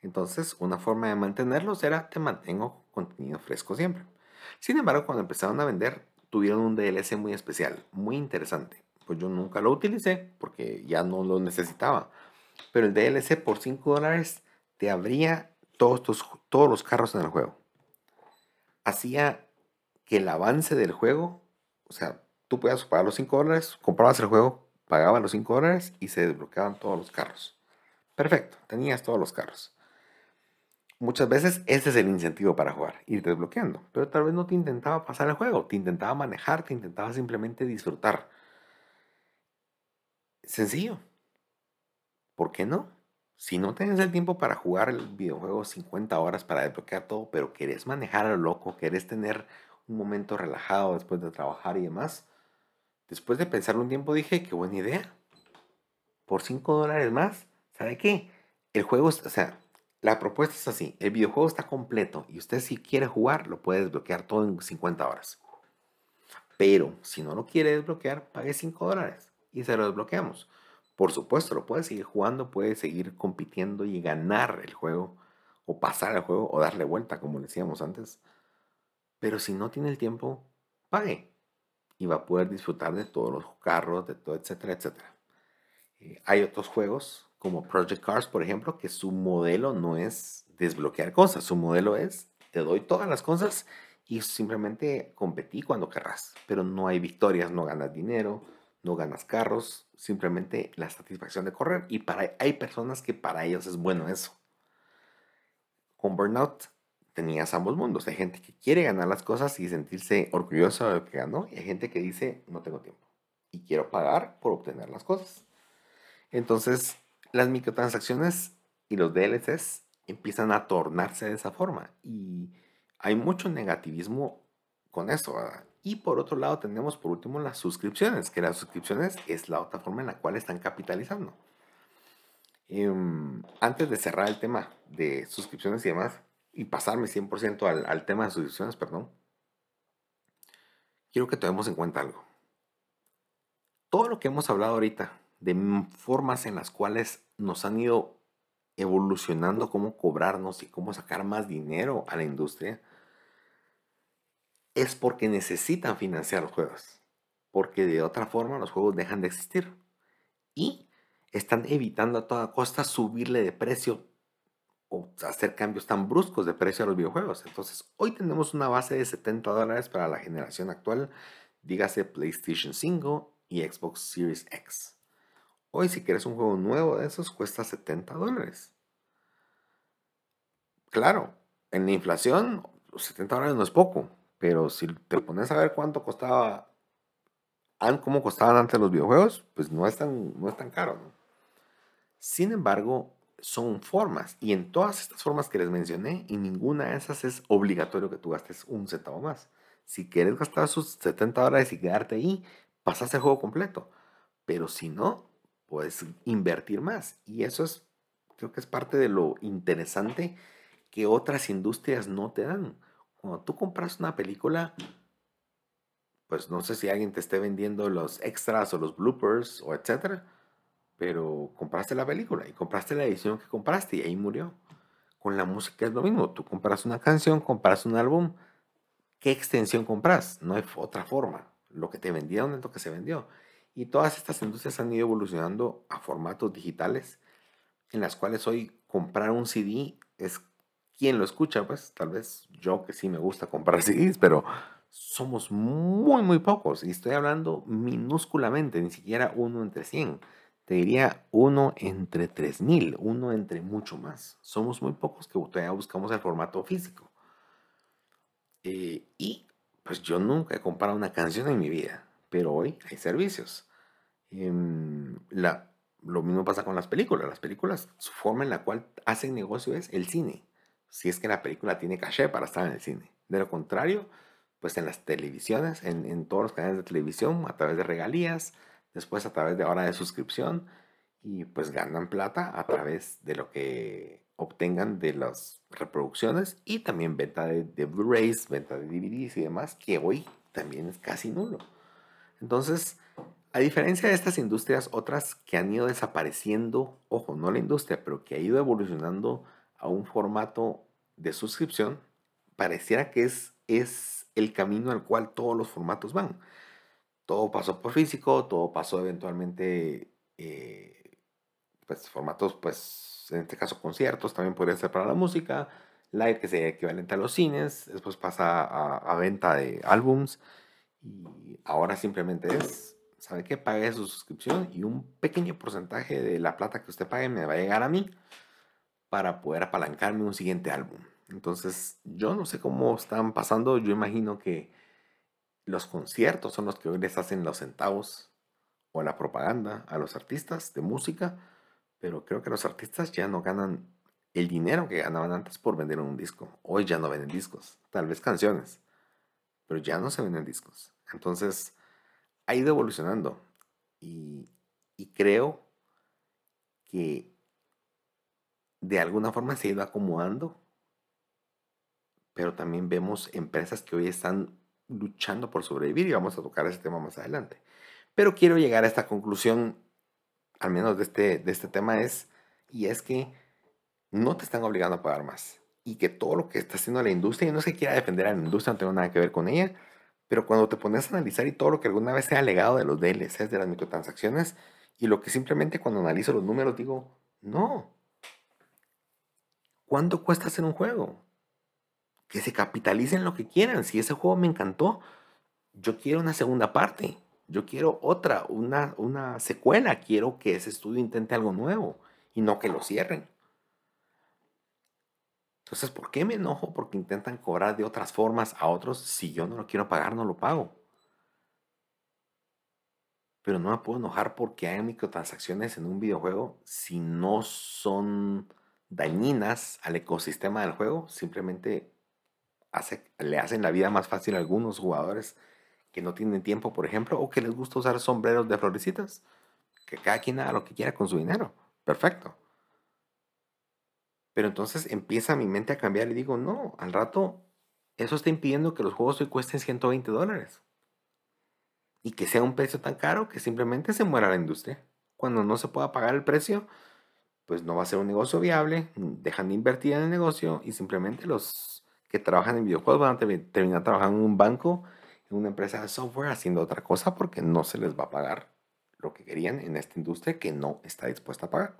Entonces, una forma de mantenerlos era te mantengo contenido fresco siempre. Sin embargo, cuando empezaron a vender, tuvieron un DLC muy especial, muy interesante. Pues yo nunca lo utilicé porque ya no lo necesitaba. Pero el DLC por 5 dólares te abría todos, todos los carros en el juego. Hacía que el avance del juego, o sea, tú podías pagar los 5 dólares, comprabas el juego, pagabas los 5 dólares y se desbloqueaban todos los carros. Perfecto, tenías todos los carros. Muchas veces ese es el incentivo para jugar, ir desbloqueando. Pero tal vez no te intentaba pasar el juego, te intentaba manejar, te intentaba simplemente disfrutar. Sencillo. ¿Por qué no? Si no tienes el tiempo para jugar el videojuego 50 horas para desbloquear todo, pero querés manejar a lo loco, querés tener un momento relajado después de trabajar y demás, después de pensarlo un tiempo dije, qué buena idea. Por 5 dólares más, ¿Sabe qué? El juego, o sea, la propuesta es así. El videojuego está completo y usted si quiere jugar lo puede desbloquear todo en 50 horas. Pero si no lo quiere desbloquear, pague 5 dólares y se lo desbloqueamos. Por supuesto, lo puede seguir jugando, puede seguir compitiendo y ganar el juego o pasar el juego o darle vuelta, como decíamos antes. Pero si no tiene el tiempo, pague y va a poder disfrutar de todos los carros, de todo, etcétera, etcétera. Eh, hay otros juegos como Project Cars, por ejemplo, que su modelo no es desbloquear cosas, su modelo es te doy todas las cosas y simplemente competí cuando querrás, pero no hay victorias, no ganas dinero, no ganas carros, simplemente la satisfacción de correr y para hay personas que para ellos es bueno eso. Con Burnout tenías ambos mundos. Hay gente que quiere ganar las cosas y sentirse orgulloso de lo que ganó, y hay gente que dice, no tengo tiempo y quiero pagar por obtener las cosas. Entonces, las microtransacciones y los DLCs empiezan a tornarse de esa forma y hay mucho negativismo con eso. Y por otro lado tenemos por último las suscripciones, que las suscripciones es la otra forma en la cual están capitalizando. Em, antes de cerrar el tema de suscripciones y demás, y pasarme 100% al, al tema de suscripciones, perdón, quiero que tomemos en cuenta algo. Todo lo que hemos hablado ahorita de formas en las cuales nos han ido evolucionando cómo cobrarnos y cómo sacar más dinero a la industria, es porque necesitan financiar los juegos. Porque de otra forma los juegos dejan de existir. Y están evitando a toda costa subirle de precio o hacer cambios tan bruscos de precio a los videojuegos. Entonces, hoy tenemos una base de 70 dólares para la generación actual, dígase PlayStation 5 y Xbox Series X. Hoy si quieres un juego nuevo de esos cuesta 70 dólares. Claro, en la inflación 70 dólares no es poco, pero si te pones a ver cuánto costaba, cómo costaban antes los videojuegos, pues no es tan, no es tan caro. Sin embargo, son formas y en todas estas formas que les mencioné, y ninguna de esas es obligatorio que tú gastes un centavo más. Si quieres gastar sus 70 dólares y quedarte ahí, pasas el juego completo. Pero si no, puedes invertir más. Y eso es, creo que es parte de lo interesante que otras industrias no te dan. Cuando tú compras una película, pues no sé si alguien te esté vendiendo los extras o los bloopers o etcétera, pero compraste la película y compraste la edición que compraste y ahí murió. Con la música es lo mismo. Tú compras una canción, compras un álbum. ¿Qué extensión compras? No hay otra forma. Lo que te vendieron es lo que se vendió. Y todas estas industrias han ido evolucionando a formatos digitales en las cuales hoy comprar un CD es quien lo escucha, pues tal vez yo que sí me gusta comprar [LAUGHS] CDs, pero somos muy, muy pocos. Y estoy hablando minúsculamente, ni siquiera uno entre 100. Te diría uno entre 3000, uno entre mucho más. Somos muy pocos que todavía buscamos el formato físico. Eh, y pues yo nunca he comprado una canción en mi vida pero hoy hay servicios. Em, la, lo mismo pasa con las películas. Las películas, su forma en la cual hacen negocio es el cine. Si es que la película tiene caché para estar en el cine. De lo contrario, pues en las televisiones, en, en todos los canales de televisión, a través de regalías, después a través de hora de suscripción, y pues ganan plata a través de lo que obtengan de las reproducciones y también venta de, de Blu-rays, venta de DVDs y demás, que hoy también es casi nulo. Entonces, a diferencia de estas industrias, otras que han ido desapareciendo, ojo, no la industria, pero que ha ido evolucionando a un formato de suscripción, pareciera que es, es el camino al cual todos los formatos van. Todo pasó por físico, todo pasó eventualmente, eh, pues formatos, pues en este caso conciertos, también podría ser para la música, live que sería equivalente a los cines, después pasa a, a venta de álbums y ahora simplemente es, ¿sabe qué? Pague su suscripción y un pequeño porcentaje de la plata que usted pague me va a llegar a mí para poder apalancarme un siguiente álbum. Entonces, yo no sé cómo están pasando. Yo imagino que los conciertos son los que hoy les hacen los centavos o la propaganda a los artistas de música, pero creo que los artistas ya no ganan el dinero que ganaban antes por vender un disco. Hoy ya no venden discos, tal vez canciones pero ya no se venden discos. Entonces, ha ido evolucionando y, creo que de alguna forma se ha ido acomodando, pero también vemos empresas que hoy están luchando por sobrevivir y vamos a tocar ese tema más adelante. Pero quiero llegar a esta conclusión, al menos de este, de este tema, es, y es que no te están obligando a pagar más y que todo lo que está haciendo la industria, y no que quiera defender a la industria, no tengo nada que ver con ella, pero cuando te pones a analizar y todo lo que alguna vez se ha legado de los DLCs, de las microtransacciones, y lo que simplemente cuando analizo los números digo, no. ¿Cuánto cuesta hacer un juego? Que se capitalicen lo que quieran. Si ese juego me encantó, yo quiero una segunda parte. Yo quiero otra, una, una secuela. Quiero que ese estudio intente algo nuevo y no que lo cierren. Entonces, ¿por qué me enojo? Porque intentan cobrar de otras formas a otros. Si yo no lo quiero pagar, no lo pago. Pero no me puedo enojar porque hay microtransacciones en un videojuego si no son dañinas al ecosistema del juego. Simplemente le hacen la vida más fácil a algunos jugadores que no tienen tiempo, por ejemplo, o que les gusta usar sombreros de florecitas. Que cada quien haga lo que quiera con su dinero. Perfecto. Pero entonces empieza mi mente a cambiar y digo, no, al rato eso está impidiendo que los juegos hoy cuesten 120 dólares. Y que sea un precio tan caro que simplemente se muera la industria. Cuando no se pueda pagar el precio, pues no va a ser un negocio viable, dejan de invertir en el negocio y simplemente los que trabajan en videojuegos van a terminar trabajando en un banco, en una empresa de software, haciendo otra cosa porque no se les va a pagar lo que querían en esta industria que no está dispuesta a pagar.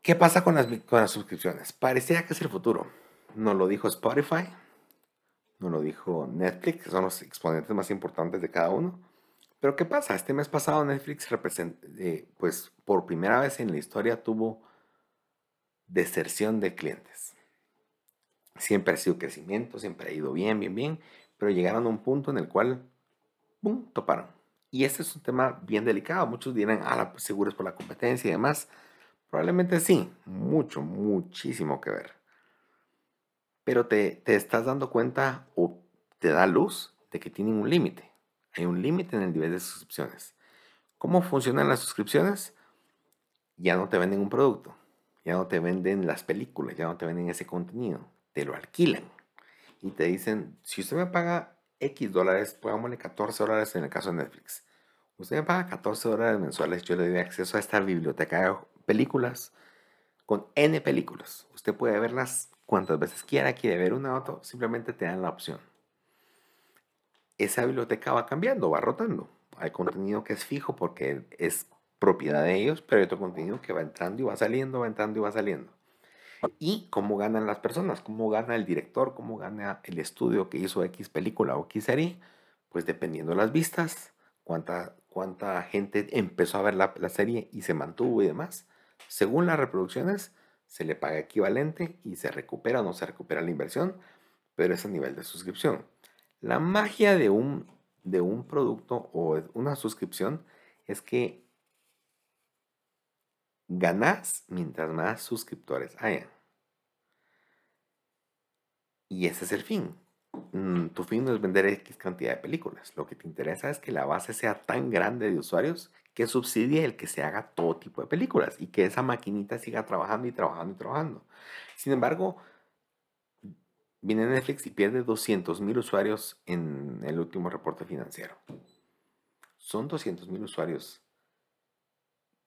¿Qué pasa con las, con las suscripciones? Parecía que es el futuro. Nos lo dijo Spotify, nos lo dijo Netflix, que son los exponentes más importantes de cada uno. Pero ¿qué pasa? Este mes pasado Netflix eh, pues por primera vez en la historia tuvo deserción de clientes. Siempre ha sido crecimiento, siempre ha ido bien, bien, bien, pero llegaron a un punto en el cual, ¡pum!, toparon. Y este es un tema bien delicado. Muchos dirán, ah, pues seguro es por la competencia y demás. Probablemente sí, mucho, muchísimo que ver. Pero te, te estás dando cuenta o te da luz de que tienen un límite. Hay un límite en el nivel de suscripciones. ¿Cómo funcionan las suscripciones? Ya no te venden un producto, ya no te venden las películas, ya no te venden ese contenido, te lo alquilan y te dicen, si usted me paga X dólares, pongámosle 14 dólares en el caso de Netflix. Usted me paga 14 dólares mensuales, yo le doy acceso a esta biblioteca películas con N películas. Usted puede verlas cuantas veces quiera, quiere ver una o simplemente te dan la opción. Esa biblioteca va cambiando, va rotando. Hay contenido que es fijo porque es propiedad de ellos, pero hay otro contenido que va entrando y va saliendo, va entrando y va saliendo. Y cómo ganan las personas, cómo gana el director, cómo gana el estudio que hizo X película o X serie, pues dependiendo de las vistas, cuánta, cuánta gente empezó a ver la, la serie y se mantuvo y demás, según las reproducciones, se le paga equivalente y se recupera o no se recupera la inversión, pero es a nivel de suscripción. La magia de un, de un producto o una suscripción es que ganas mientras más suscriptores haya. Y ese es el fin. Mm, tu fin no es vender X cantidad de películas. Lo que te interesa es que la base sea tan grande de usuarios que subsidie el que se haga todo tipo de películas y que esa maquinita siga trabajando y trabajando y trabajando. Sin embargo, viene Netflix y pierde 200 mil usuarios en el último reporte financiero. Son 200 mil usuarios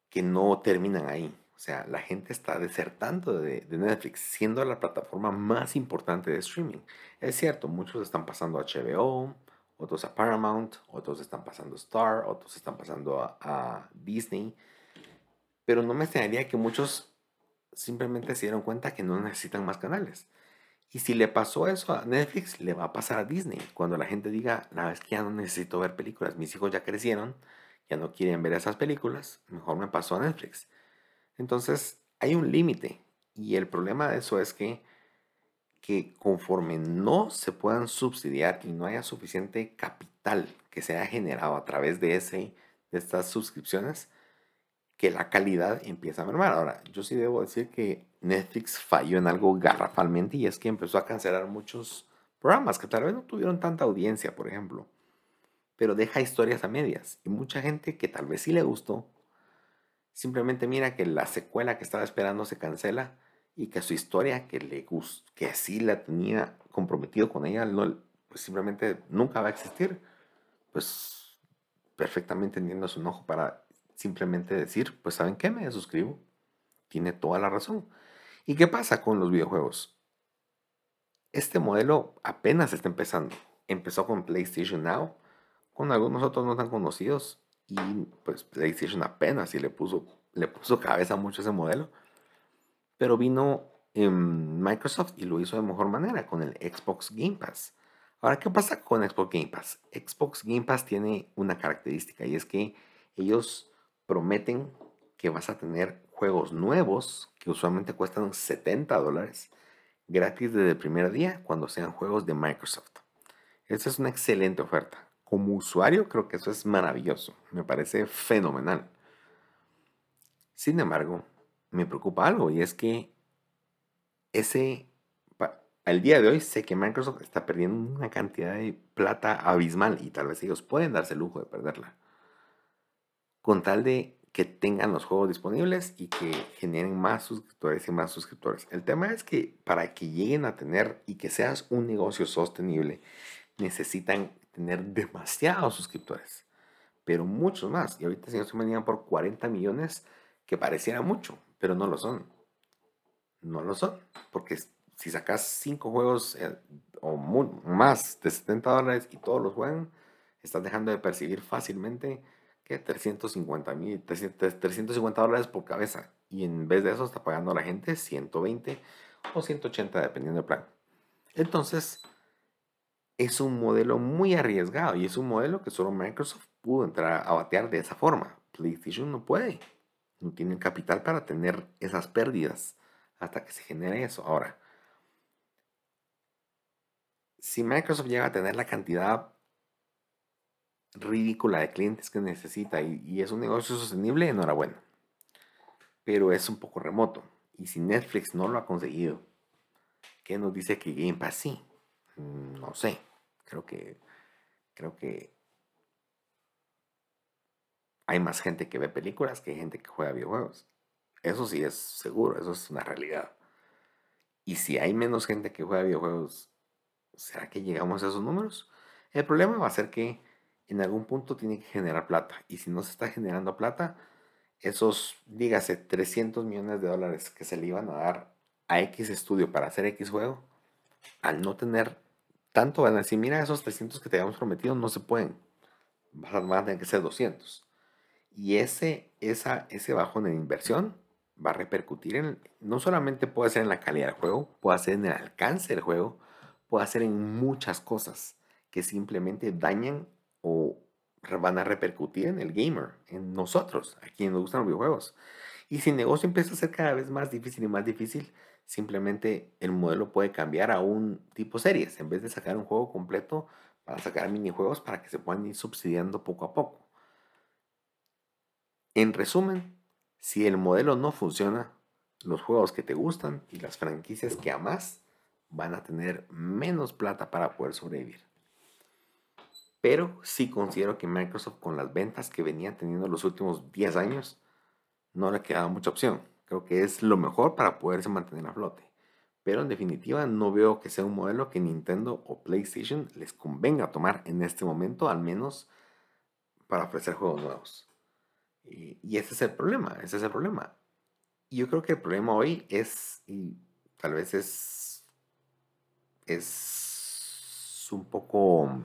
que no terminan ahí. O sea, la gente está desertando de, Netflix, siendo la plataforma más importante de streaming. Es cierto, muchos están pasando a HBO, otros a Paramount, otros están pasando a Star, otros están pasando a, Disney. Pero no me extrañaría que muchos simplemente se dieron cuenta que no necesitan más canales. Y si le pasó eso a Netflix, le va a pasar a Disney. Cuando la gente diga, la vez que ya no necesito ver películas, mis hijos ya crecieron, ya no quieren ver esas películas, mejor me pasó a Netflix. Entonces, hay un límite. Y el problema de eso es que que conforme no se puedan subsidiar y no haya suficiente capital que sea generado a través de, ese, de estas suscripciones, que la calidad empieza a mermar. Ahora, yo sí debo decir que Netflix falló en algo garrafalmente y es que empezó a cancelar muchos programas que tal vez no tuvieron tanta audiencia, por ejemplo, pero deja historias a medias y mucha gente que tal vez sí le gustó, simplemente mira que la secuela que estaba esperando se cancela y que su historia, que le que sí la tenía comprometido con ella, no, pues simplemente nunca va a existir. Pues perfectamente entiendo su enojo para simplemente decir, pues ¿saben qué? Me suscribo. Tiene toda la razón. ¿Y qué pasa con los videojuegos? Este modelo apenas está empezando. Empezó con PlayStation Now, con algunos otros no tan conocidos, y pues PlayStation apenas y le puso, le puso [LAUGHS] cabeza mucho ese modelo pero vino en Microsoft y lo hizo de mejor manera con el Xbox Game Pass. Ahora, ¿qué pasa con Xbox Game Pass? Xbox Game Pass tiene una característica y es que ellos prometen que vas a tener juegos nuevos que usualmente cuestan 70 dólares gratis desde el primer día cuando sean juegos de Microsoft. Esa es una excelente oferta. Como usuario creo que eso es maravilloso. Me parece fenomenal. Sin embargo, me preocupa algo y es que ese al día de hoy sé que Microsoft está perdiendo una cantidad de plata abismal y tal vez ellos pueden darse el lujo de perderla. Con tal de que tengan los juegos disponibles y que generen más suscriptores y más suscriptores. El tema es que para que lleguen a tener y que seas un negocio sostenible, necesitan tener demasiados suscriptores, pero muchos más. Y ahorita se nos venían por 40 millones, que pareciera mucho, pero no lo son. No lo son, porque si sacas 5 juegos eh, o más de 70 dólares y todos los juegan, estás dejando de percibir fácilmente que 350 mil, 350 dólares por cabeza. Y en vez de eso está pagando a la gente 120 o 180 dependiendo del plan. Entonces, es un modelo muy arriesgado y es un modelo que solo Microsoft pudo entrar a batear de esa forma. PlayStation no puede. No tiene capital para tener esas pérdidas hasta que se genere eso. Ahora, si Microsoft llega a tener la cantidad ridícula de clientes que necesita y, es un negocio sostenible, enhorabuena. Pero es un poco remoto. Y si Netflix no lo ha conseguido, ¿qué nos dice que Game Pass sí? Mm, no sé. Creo que. Creo que. Hay más gente que ve películas que gente que juega videojuegos. Eso sí es seguro, eso es una realidad. Y si hay menos gente que juega videojuegos ¿será que llegamos a esos números? El problema va a ser que en algún punto tiene que generar plata. Y si no se está generando plata, esos, dígase, 300 millones de dólares que se le iban a dar a X estudio para hacer X juego, al no tener tanto, van a decir, mira, esos 300 que te habíamos prometido no se pueden. Van a tener que ser 200. Y ese, esa, ese bajón en inversión va a repercutir en, no solamente puede ser en la calidad del juego, puede ser en el alcance del juego, puede hacer en muchas cosas que simplemente dañan o van a repercutir en el gamer, en nosotros, a quienes nos gustan los videojuegos. Y si el negocio empieza a ser cada vez más difícil y más difícil, simplemente el modelo puede cambiar a un tipo series. En vez de sacar un juego completo, para sacar minijuegos para que se puedan ir subsidiando poco a poco. En resumen, si el modelo no funciona, los juegos que te gustan y las franquicias que amas van a tener menos plata para poder sobrevivir. Pero sí considero que Microsoft con las ventas que venía teniendo los últimos 10 años, no le quedaba mucha opción. Creo que es lo mejor para poderse mantener a flote. Pero en definitiva no veo que sea un modelo que Nintendo o PlayStation les convenga tomar en este momento, al menos para ofrecer juegos nuevos. Y, ese es el problema, ese es el problema. Y yo creo que el problema hoy es, y tal vez es es un poco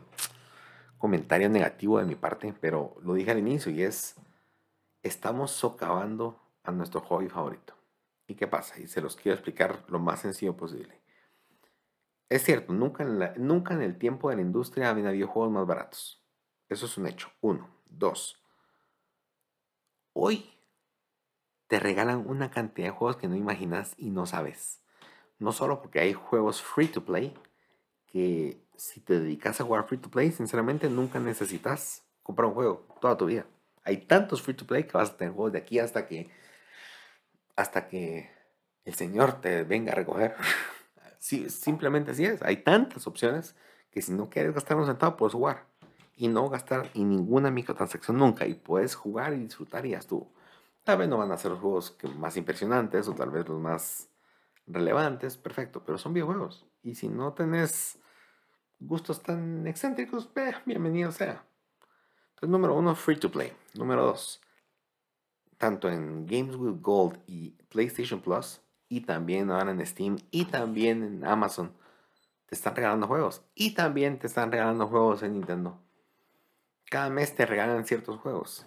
comentario negativo de mi parte, pero lo dije al inicio y es, estamos socavando a nuestro hobby favorito. ¿Y qué pasa? Y se los quiero explicar lo más sencillo posible. Es cierto, nunca en, nunca en el tiempo de la industria había habido juegos más baratos. Eso es un hecho. Uno. Dos. Hoy te regalan una cantidad de juegos que no imaginas y no sabes. No solo porque hay juegos free to play, que si te dedicas a jugar free to play, sinceramente nunca necesitas comprar un juego toda tu vida. Hay tantos free to play que vas a tener juegos de aquí hasta que hasta que el Señor te venga a recoger. [LAUGHS] simplemente así es. Hay tantas opciones que si no quieres gastar un centavo, puedes jugar. Y no gastar en ninguna microtransacción nunca. Y puedes jugar y disfrutar y ya estuvo. Tal vez no van a ser los juegos más impresionantes o tal vez los más relevantes, perfecto, pero son videojuegos. Y si no tenés gustos tan excéntricos, bienvenido sea. Entonces, número uno, free to play. Número dos, tanto en Games with Gold y PlayStation Plus, y también ahora en Steam, y también en Amazon, te están regalando juegos. Y también te están regalando juegos en Nintendo. Cada mes te regalan ciertos juegos.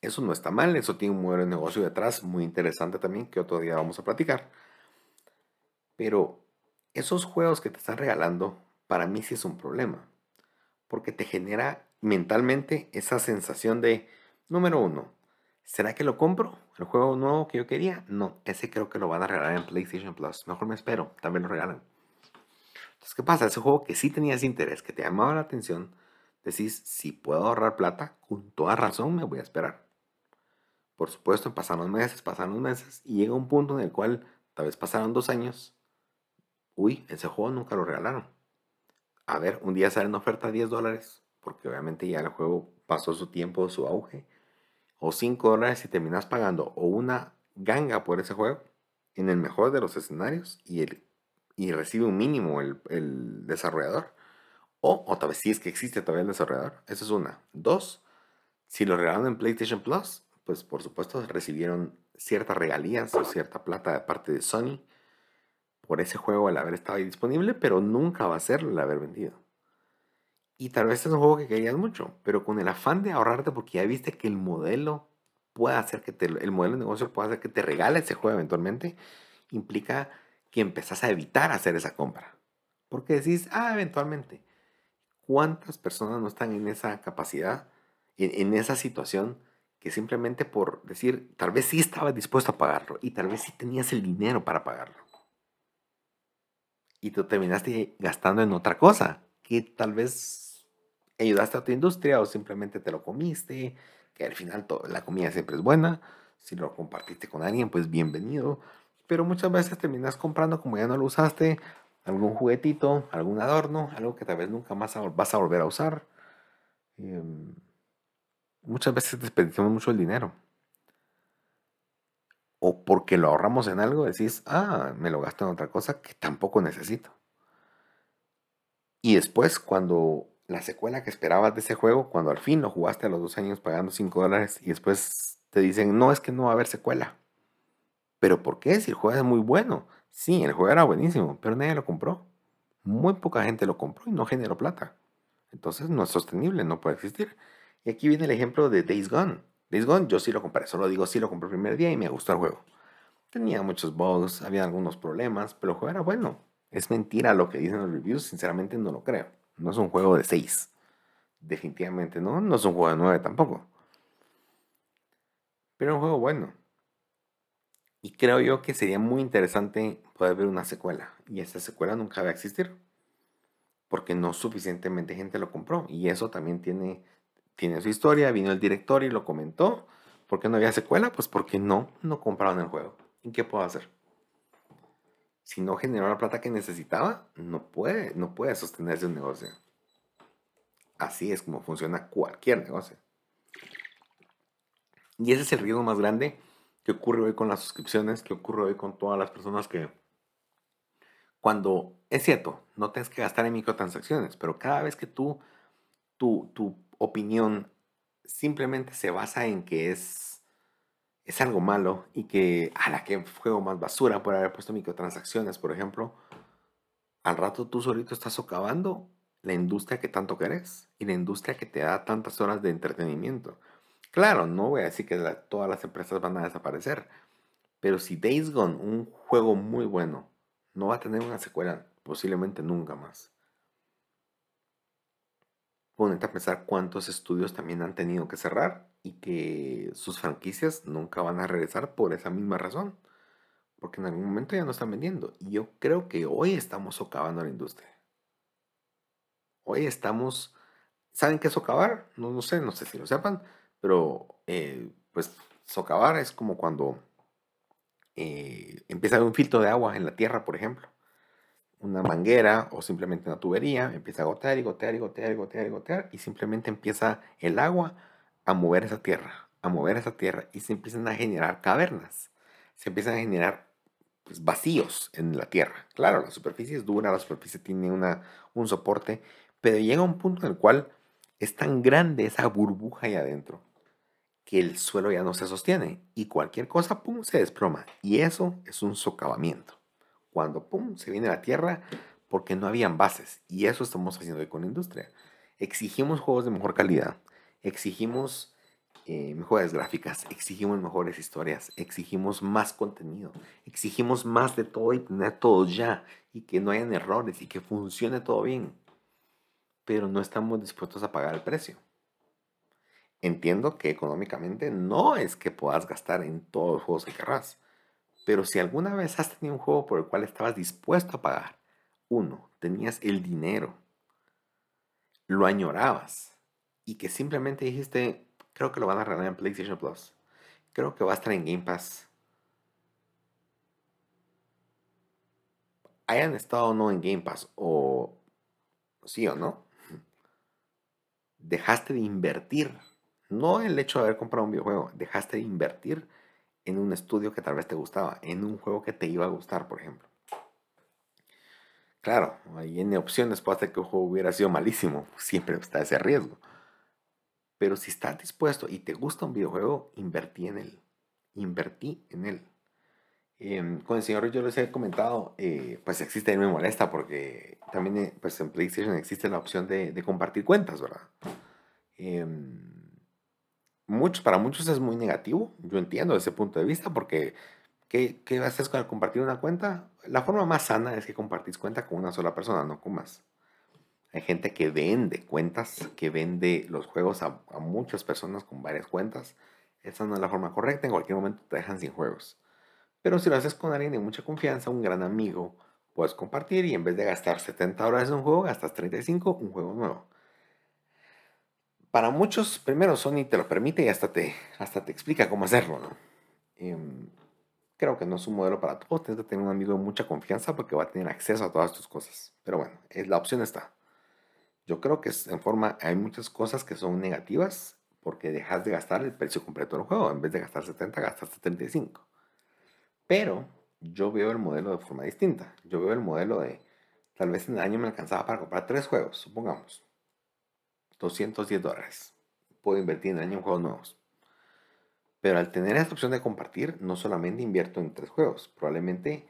Eso no está mal, eso tiene un modelo de negocio detrás muy interesante también que otro día vamos a platicar. Pero esos juegos que te están regalando, para mí sí es un problema. Porque te genera mentalmente esa sensación de, número uno, ¿Será que lo compro? ¿El juego nuevo que yo quería? No, ese creo que lo van a regalar en PlayStation Plus. Mejor me espero, también lo regalan. Entonces, ¿qué pasa? Ese juego que sí tenías interés, que te llamaba la atención, decís, si puedo ahorrar plata, con toda razón me voy a esperar. Por supuesto, pasaron meses, pasaron meses, y llega un punto en el cual tal vez pasaron dos años. Uy, ese juego nunca lo regalaron. A ver, un día sale en oferta 10 dólares, porque obviamente ya el juego pasó su tiempo, su auge. O 5 dólares y terminas pagando o una ganga por ese juego, en el mejor de los escenarios, y el y recibe un mínimo el, desarrollador. O otra vez, si es que existe todavía el desarrollador. Esa es una. Dos, si lo regalaron en PlayStation Plus, pues por supuesto recibieron ciertas regalías o cierta plata de parte de Sony por ese juego al haber estado ahí disponible, pero nunca va a ser el haber vendido. Y tal vez es un juego que querías mucho, pero con el afán de ahorrarte porque ya viste que el modelo puede hacer que te, el modelo de negocio puede hacer que te regale ese juego eventualmente, implica que empezás a evitar hacer esa compra. Porque decís, ah, eventualmente. ¿Cuántas personas no están en esa capacidad, en, esa situación, que simplemente por decir, tal vez sí estabas dispuesto a pagarlo y tal vez sí tenías el dinero para pagarlo? Y tú terminaste gastando en otra cosa, que tal vez ayudaste a tu industria o simplemente te lo comiste, que al final la comida siempre es buena. Si lo compartiste con alguien, pues bienvenido pero muchas veces terminas comprando, como ya no lo usaste, algún juguetito, algún adorno, algo que tal vez nunca más vas a volver a usar. Em, muchas veces desperdiciamos mucho el dinero. O porque lo ahorramos en algo, decís, ah, me lo gasto en otra cosa que tampoco necesito. Y después, cuando la secuela que esperabas de ese juego, cuando al fin lo jugaste a los dos años pagando 5 dólares y después te dicen, no, es que no va a haber secuela. ¿Pero por qué? Si el juego es muy bueno. Sí, el juego era buenísimo, pero nadie lo compró. Muy poca gente lo compró y no generó plata. Entonces no es sostenible, no puede existir. Y aquí viene el ejemplo de Days Gone. Days yo sí lo compré, solo digo sí lo compré el primer día y me gustó el juego. Tenía muchos bugs, había algunos problemas, pero el juego era bueno. Es mentira lo que dicen los reviews, sinceramente no lo creo. No es un juego de 6. Definitivamente no, no es un juego de 9 tampoco. Pero un juego bueno. Y creo yo que sería muy interesante poder ver una secuela. Y esa secuela nunca va a existir. Porque no suficientemente gente lo compró. Y eso también tiene, tiene su historia. Vino el director y lo comentó. ¿Por qué no había secuela? Pues porque no, no compraron el juego. ¿Y qué puedo hacer? Si no generó la plata que necesitaba, no puede, no puede sostenerse un negocio. Así es como funciona cualquier negocio. Y ese es el riesgo más grande ¿Qué ocurre hoy con las suscripciones? ¿Qué ocurre hoy con todas las personas que... Cuando es cierto, no tienes que gastar en microtransacciones, pero cada vez que tú, tu, tu opinión simplemente se basa en que es, es algo malo y que, a la que juego más basura por haber puesto microtransacciones, por ejemplo, al rato tú solito estás socavando la industria que tanto querés y la industria que te da tantas horas de entretenimiento. Claro, no voy a decir que todas las empresas van a desaparecer, pero si Days Gone, un juego muy bueno, no va a tener una secuela, posiblemente nunca más. Ponete a pensar cuántos estudios también han tenido que cerrar y que sus franquicias nunca van a regresar por esa misma razón. Porque en algún momento ya no están vendiendo. Y yo creo que hoy estamos socavando la industria. Hoy estamos... ¿Saben qué es socavar? No, no sé, no sé si lo sepan pero, eh, pues, socavar es como cuando eh, empieza a haber un filtro de agua en la tierra, por ejemplo. Una manguera o simplemente una tubería empieza a gotear y gotear y gotear y gotear y gotear y simplemente empieza el agua a mover esa tierra, a mover esa tierra y se empiezan a generar cavernas. Se empiezan a generar pues, vacíos en la tierra. Claro, la superficie es dura, la superficie tiene una, un soporte, pero llega un punto en el cual es tan grande esa burbuja ahí adentro que el suelo ya no se sostiene y cualquier cosa, pum, se desploma. Y eso es un socavamiento. Cuando, pum, se viene la tierra porque no habían bases. Y eso estamos haciendo hoy con la industria. Exigimos juegos de mejor calidad, exigimos eh, mejores gráficas, exigimos mejores historias, exigimos más contenido, exigimos más de todo y tener todo ya y que no hayan errores y que funcione todo bien. Pero no estamos dispuestos a pagar el precio. Entiendo que económicamente no es que puedas gastar en todos los juegos que querrás. Pero si alguna vez has tenido un juego por el cual estabas dispuesto a pagar, uno, tenías el dinero, lo añorabas y que simplemente dijiste, creo que lo van a regalar en PlayStation Plus, creo que va a estar en Game Pass. Hayan estado o no en Game Pass, o sí o no, dejaste de invertir. No el hecho de haber comprado un videojuego, dejaste de invertir en un estudio que tal vez te gustaba, en un juego que te iba a gustar, por ejemplo. Claro, hay N opciones, puede ser que el juego hubiera sido malísimo, siempre está ese riesgo. Pero si estás dispuesto y te gusta un videojuego, invertí en él. Invertí en él. Em, con el señor yo les he comentado, eh, pues existe y me molesta porque también eh, pues en PlayStation existe la opción de, de compartir cuentas, ¿verdad? Em, muchos, para muchos es muy negativo. Yo entiendo ese punto de vista porque ¿qué, qué haces con compartir una cuenta? La forma más sana es que compartís cuenta con una sola persona, no con más. Hay gente que vende cuentas, que vende los juegos a, a muchas personas con varias cuentas. Esa no es la forma correcta. En cualquier momento te dejan sin juegos. Pero si lo haces con alguien de mucha confianza, un gran amigo, puedes compartir y en vez de gastar 70 horas en un juego, gastas 35, un juego nuevo. Para muchos, primero Sony te lo permite y hasta te, hasta te explica cómo hacerlo. ¿no? Em, creo que no es un modelo para todos. Tienes que tener un amigo de mucha confianza porque va a tener acceso a todas tus cosas. Pero bueno, es, la opción está. Yo creo que en forma hay muchas cosas que son negativas porque dejas de gastar el precio completo del juego. En vez de gastar 70, gastas 75. Pero yo veo el modelo de forma distinta. Yo veo el modelo de tal vez en el año me alcanzaba para comprar tres juegos, supongamos. 210 dólares. Puedo invertir en año en juegos nuevos. Pero al tener esta opción de compartir, no solamente invierto en tres juegos, probablemente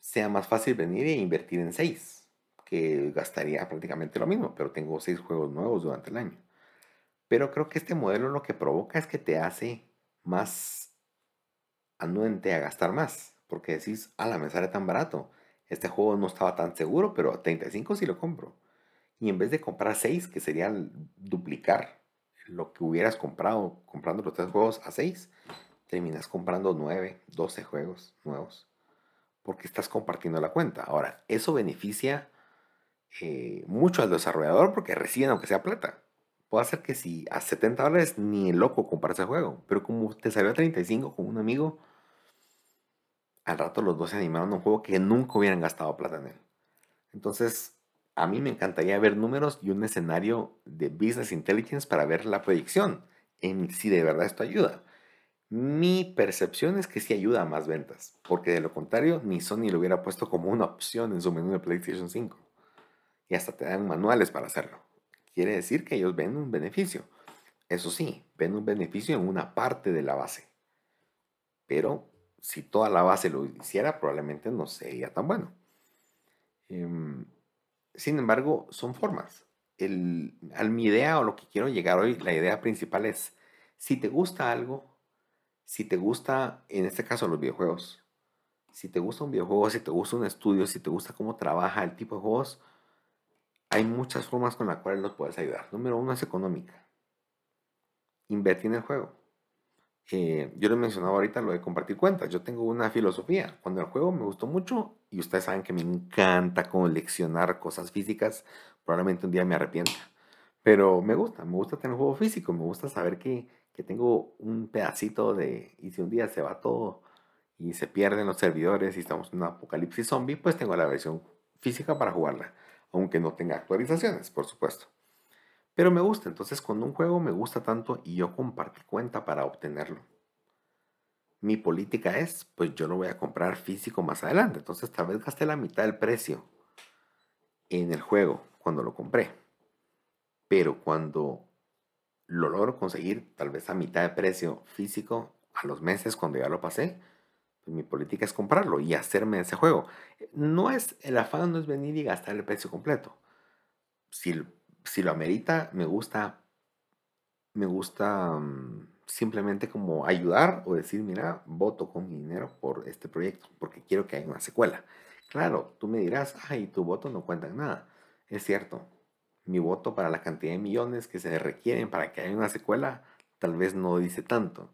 sea más fácil venir e invertir en seis, que gastaría prácticamente lo mismo, pero tengo seis juegos nuevos durante el año. Pero creo que este modelo lo que provoca es que te hace más anuente a gastar más, porque decís, a la me sale tan barato. Este juego no estaba tan seguro, pero a 35 sí lo compro. Y en vez de comprar 6, que sería duplicar lo que hubieras comprado comprando los tres juegos a 6, terminas comprando 9, 12 juegos nuevos. Porque estás compartiendo la cuenta. Ahora, eso beneficia eh, mucho al desarrollador porque reciben aunque sea plata. Puede ser que si a 70 dólares ni el loco compra ese juego. Pero como te salió a 35 con un amigo, al rato los dos se animaron a un juego que nunca hubieran gastado plata en él. Entonces, a mí me encantaría ver números y un escenario de business intelligence para ver la proyección en si de verdad esto ayuda. Mi percepción es que sí ayuda a más ventas, porque de lo contrario, ni Sony lo hubiera puesto como una opción en su menú de PlayStation 5. Y hasta te dan manuales para hacerlo. Quiere decir que ellos ven un beneficio. Eso sí, ven un beneficio en una parte de la base. Pero si toda la base lo hiciera, probablemente no sería tan bueno. Em, sin embargo, son formas. El, mi idea o lo que quiero llegar hoy, la idea principal es, si te gusta algo, si te gusta, en este caso los videojuegos, si te gusta un videojuego, si te gusta un estudio, si te gusta cómo trabaja el tipo de juegos, hay muchas formas con las cuales los puedes ayudar. Número uno es económica. Invertir en el juego. Eh, yo les mencionaba ahorita lo de compartir cuentas. Yo tengo una filosofía. Cuando el juego me gustó mucho, y ustedes saben que me encanta coleccionar cosas físicas, probablemente un día me arrepienta. Pero me gusta, me gusta tener un juego físico, me gusta saber que, que tengo un pedacito de... Y si un día se va todo y se pierden los servidores y estamos en un apocalipsis zombie, pues tengo la versión física para jugarla, aunque no tenga actualizaciones, por supuesto. Pero me gusta, entonces cuando un juego me gusta tanto y yo compartí cuenta para obtenerlo. Mi política es, pues yo lo voy a comprar físico más adelante. Entonces tal vez gasté la mitad del precio en el juego cuando lo compré. Pero cuando lo logro conseguir tal vez a mitad de precio físico a los meses cuando ya lo pasé, pues mi política es comprarlo y hacerme ese juego. No es, el afán no es venir y gastar el precio completo. Si si lo amerita, me gusta, me gusta mm, simplemente como ayudar o decir, mira, voto con mi dinero por este proyecto, porque quiero que haya una secuela. Claro, tú me dirás, ay, tu voto no cuenta en nada. Es cierto, mi voto para la cantidad de millones que se requieren para que haya una secuela tal vez no dice tanto,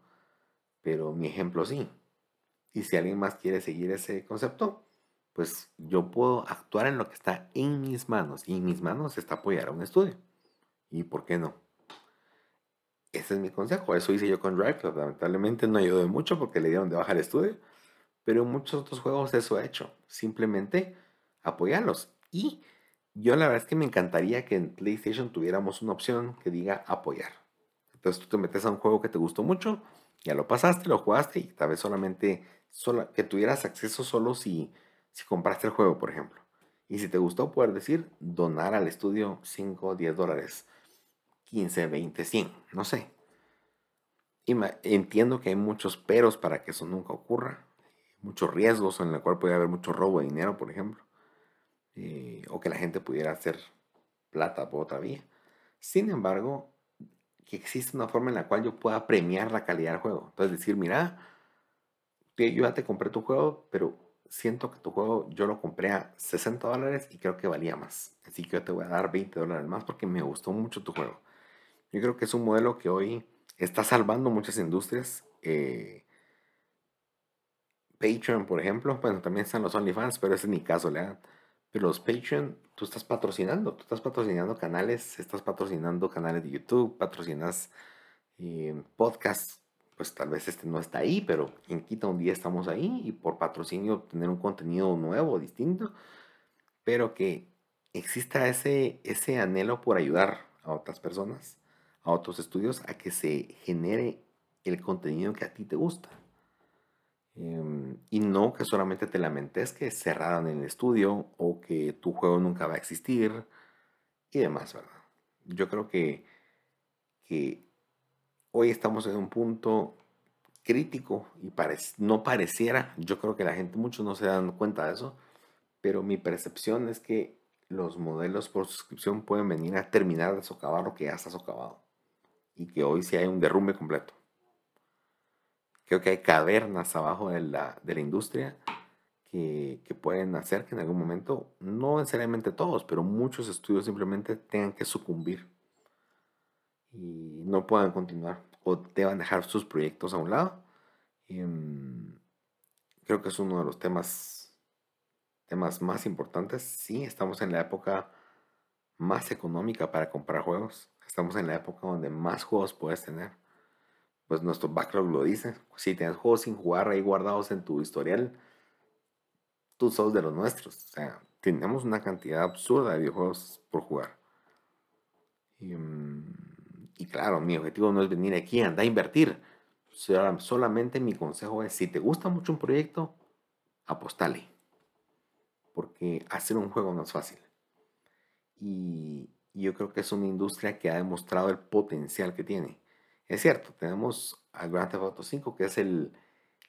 pero mi ejemplo sí. Y si alguien más quiere seguir ese concepto, pues yo puedo actuar en lo que está en mis manos. Y en mis manos está apoyar a un estudio. ¿Y por qué no? Ese es mi consejo. Eso hice yo con Drive. Lamentablemente no ayudó mucho porque le dieron de baja el estudio. Pero en muchos otros juegos eso he hecho. Simplemente apoyarlos. Y yo la verdad es que me encantaría que en PlayStation tuviéramos una opción que diga apoyar. Entonces tú te metes a un juego que te gustó mucho, ya lo pasaste, lo jugaste y tal vez solamente que tuvieras acceso solo si, si compraste el juego, por ejemplo. Y si te gustó, poder decir donar al estudio 5, 10 dólares, 15, 20, 100, no sé. Y entiendo que hay muchos peros para que eso nunca ocurra, muchos riesgos en el cual puede haber mucho robo de dinero, por ejemplo. Eh, o que la gente pudiera hacer plata por otra vía. Sin embargo, que existe una forma en la cual yo pueda premiar la calidad del juego. Entonces decir, mira, yo ya te compré tu juego, pero siento que tu juego yo lo compré a 60 dólares y creo que valía más. Así que yo te voy a dar 20 dólares más porque me gustó mucho tu juego. Yo creo que es un modelo que hoy está salvando muchas industrias. Eh, Patreon, por ejemplo, bueno, también están los OnlyFans, pero ese es mi caso, ¿verdad? Pero los Patreon, tú estás patrocinando, tú estás patrocinando canales, estás patrocinando canales de YouTube, patrocinas eh, podcasts, pues tal vez este no está ahí, pero en Quita un día estamos ahí y por patrocinio tener un contenido nuevo, distinto, pero que exista ese, ese anhelo por ayudar a otras personas, a otros estudios, a que se genere el contenido que a ti te gusta. Em, y no que solamente te lamentes que cerraron el estudio o que tu juego nunca va a existir y demás, ¿verdad? Yo creo que, que hoy estamos en un punto crítico y no pareciera, yo creo que la gente, muchos no se dan cuenta de eso, pero mi percepción es que los modelos por suscripción pueden venir a terminar de socavar lo que ya está socavado y que hoy sí hay un derrumbe completo. Creo que hay cavernas abajo de la, de la industria que, que, pueden hacer que en algún momento, no necesariamente todos, pero muchos estudios simplemente tengan que sucumbir y no puedan continuar o deban dejar sus proyectos a un lado. Y, mm, creo que es uno de los temas, temas más importantes. Sí, estamos en la época más económica para comprar juegos. Estamos en la época donde más juegos puedes tener pues nuestro backlog lo dice. Si tienes juegos sin jugar ahí guardados en tu historial, tú sos de los nuestros. O sea, tenemos una cantidad absurda de videojuegos por jugar. Y, mm, claro, mi objetivo no es venir aquí a andar a invertir. Solamente mi consejo es, si te gusta mucho un proyecto, apostale. Porque hacer un juego no es fácil. Y yo creo que es una industria que ha demostrado el potencial que tiene es cierto, tenemos a Grand Theft Auto 5, que es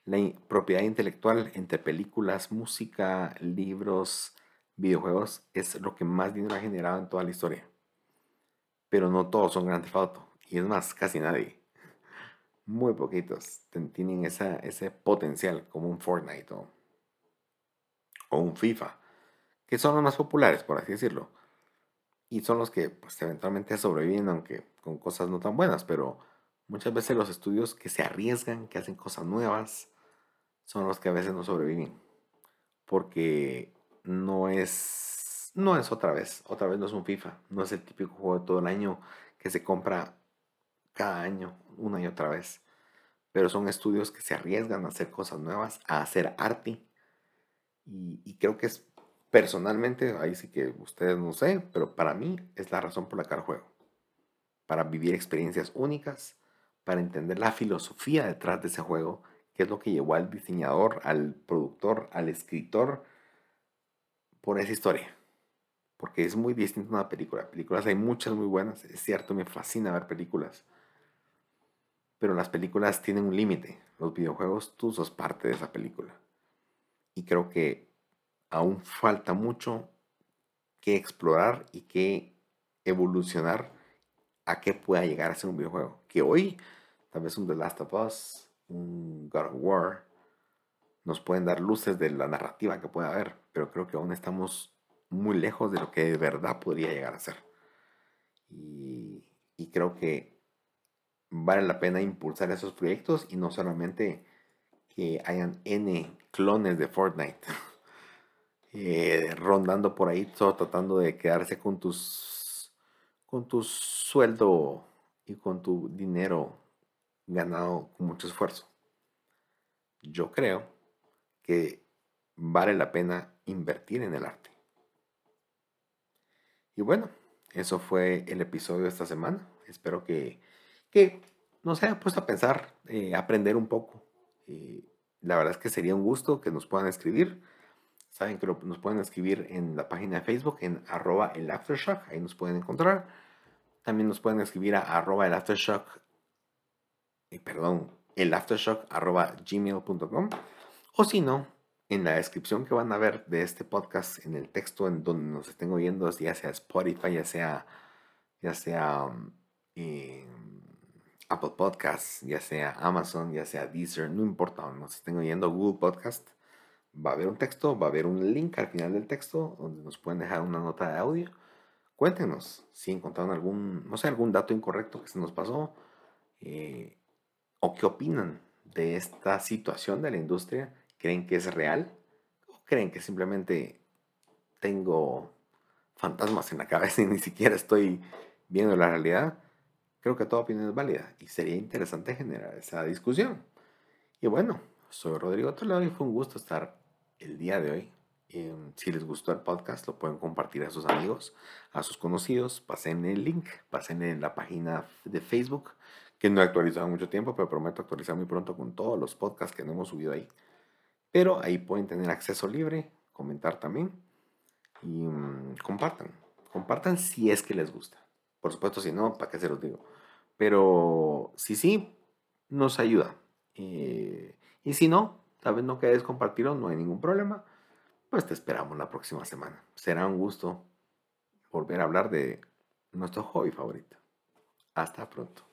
la propiedad intelectual entre películas, música, libros, videojuegos, es lo que más dinero ha generado en toda la historia. Pero no todos son Grand Theft Auto. Y es más, casi nadie. Muy poquitos tienen ese potencial, como un Fortnite o, o un FIFA, que son los más populares, por así decirlo. Y son los que pues, eventualmente sobreviven, aunque con cosas no tan buenas, pero Muchas veces los estudios que se arriesgan, que hacen cosas nuevas, son los que a veces no sobreviven. Porque no es, no es otra vez, otra vez no es un FIFA, no es el típico juego de todo el año que se compra cada año, una y otra vez. Pero son estudios que se arriesgan a hacer cosas nuevas, a hacer arte. Y, creo que es personalmente, ahí sí que ustedes no sé, pero para mí es la razón por la que el juego. Para vivir experiencias únicas para entender la filosofía detrás de ese juego, qué es lo que llevó al diseñador, al productor, al escritor por esa historia. Porque es muy distinto a una película. Películas hay muchas muy buenas, es cierto, me fascina ver películas. Pero las películas tienen un límite. Los videojuegos, tú sos parte de esa película. Y creo que aún falta mucho que explorar y que evolucionar a qué pueda llegar a ser un videojuego. Que hoy tal vez un The Last of Us, un God of War, nos pueden dar luces de la narrativa que puede haber, pero creo que aún estamos muy lejos de lo que de verdad podría llegar a ser. Y, creo que vale la pena impulsar esos proyectos y no solamente que hayan N clones de Fortnite [LAUGHS] eh, rondando por ahí, todo tratando de quedarse con tus con tu sueldo y con tu dinero ganado con mucho esfuerzo. Yo creo que vale la pena invertir en el arte. Y bueno, eso fue el episodio de esta semana. Espero que que nos haya puesto a pensar, eh, aprender un poco. Eh, la verdad es que sería un gusto que nos puedan escribir. Saben que nos pueden escribir en la página de Facebook en arroba el aftershock, ahí nos pueden encontrar. También nos pueden escribir a arroba el aftershock, eh, perdón, el aftershock arroba gmail.com. O si no, en la descripción que van a ver de este podcast, en el texto en donde nos estén oyendo, ya sea Spotify, ya sea, ya sea mm, Apple Podcasts, ya sea Amazon, ya sea Deezer, no importa donde nos estén oyendo, Google Podcast, va a haber un texto, va a haber un link al final del texto donde nos pueden dejar una nota de audio. Cuéntenos si encontraron algún, no sé, algún dato incorrecto que se nos pasó eh, o qué opinan de esta situación de la industria. ¿Creen que es real? ¿O creen que simplemente tengo fantasmas en la cabeza y [LAUGHS] ni siquiera estoy viendo la realidad? Creo que toda opinión es válida y sería interesante generar esa discusión. Y bueno, soy Rodrigo Toledo y fue un gusto estar el día de hoy. Em, si les gustó el podcast, lo pueden compartir a sus amigos, a sus conocidos. Pasen el link, pasen en la página de Facebook, que no he actualizado mucho tiempo, pero prometo actualizar muy pronto con todos los podcasts que no hemos subido ahí. Pero ahí pueden tener acceso libre, comentar también y mm, compartan. Compartan si es que les gusta. Por supuesto, si no, ¿para qué se los digo? Pero si sí, nos ayuda. Eh, y si no, tal vez no querés compartirlo, no hay ningún problema. Pues te esperamos la próxima semana. Será un gusto volver a hablar de nuestro hobby favorito. Hasta pronto.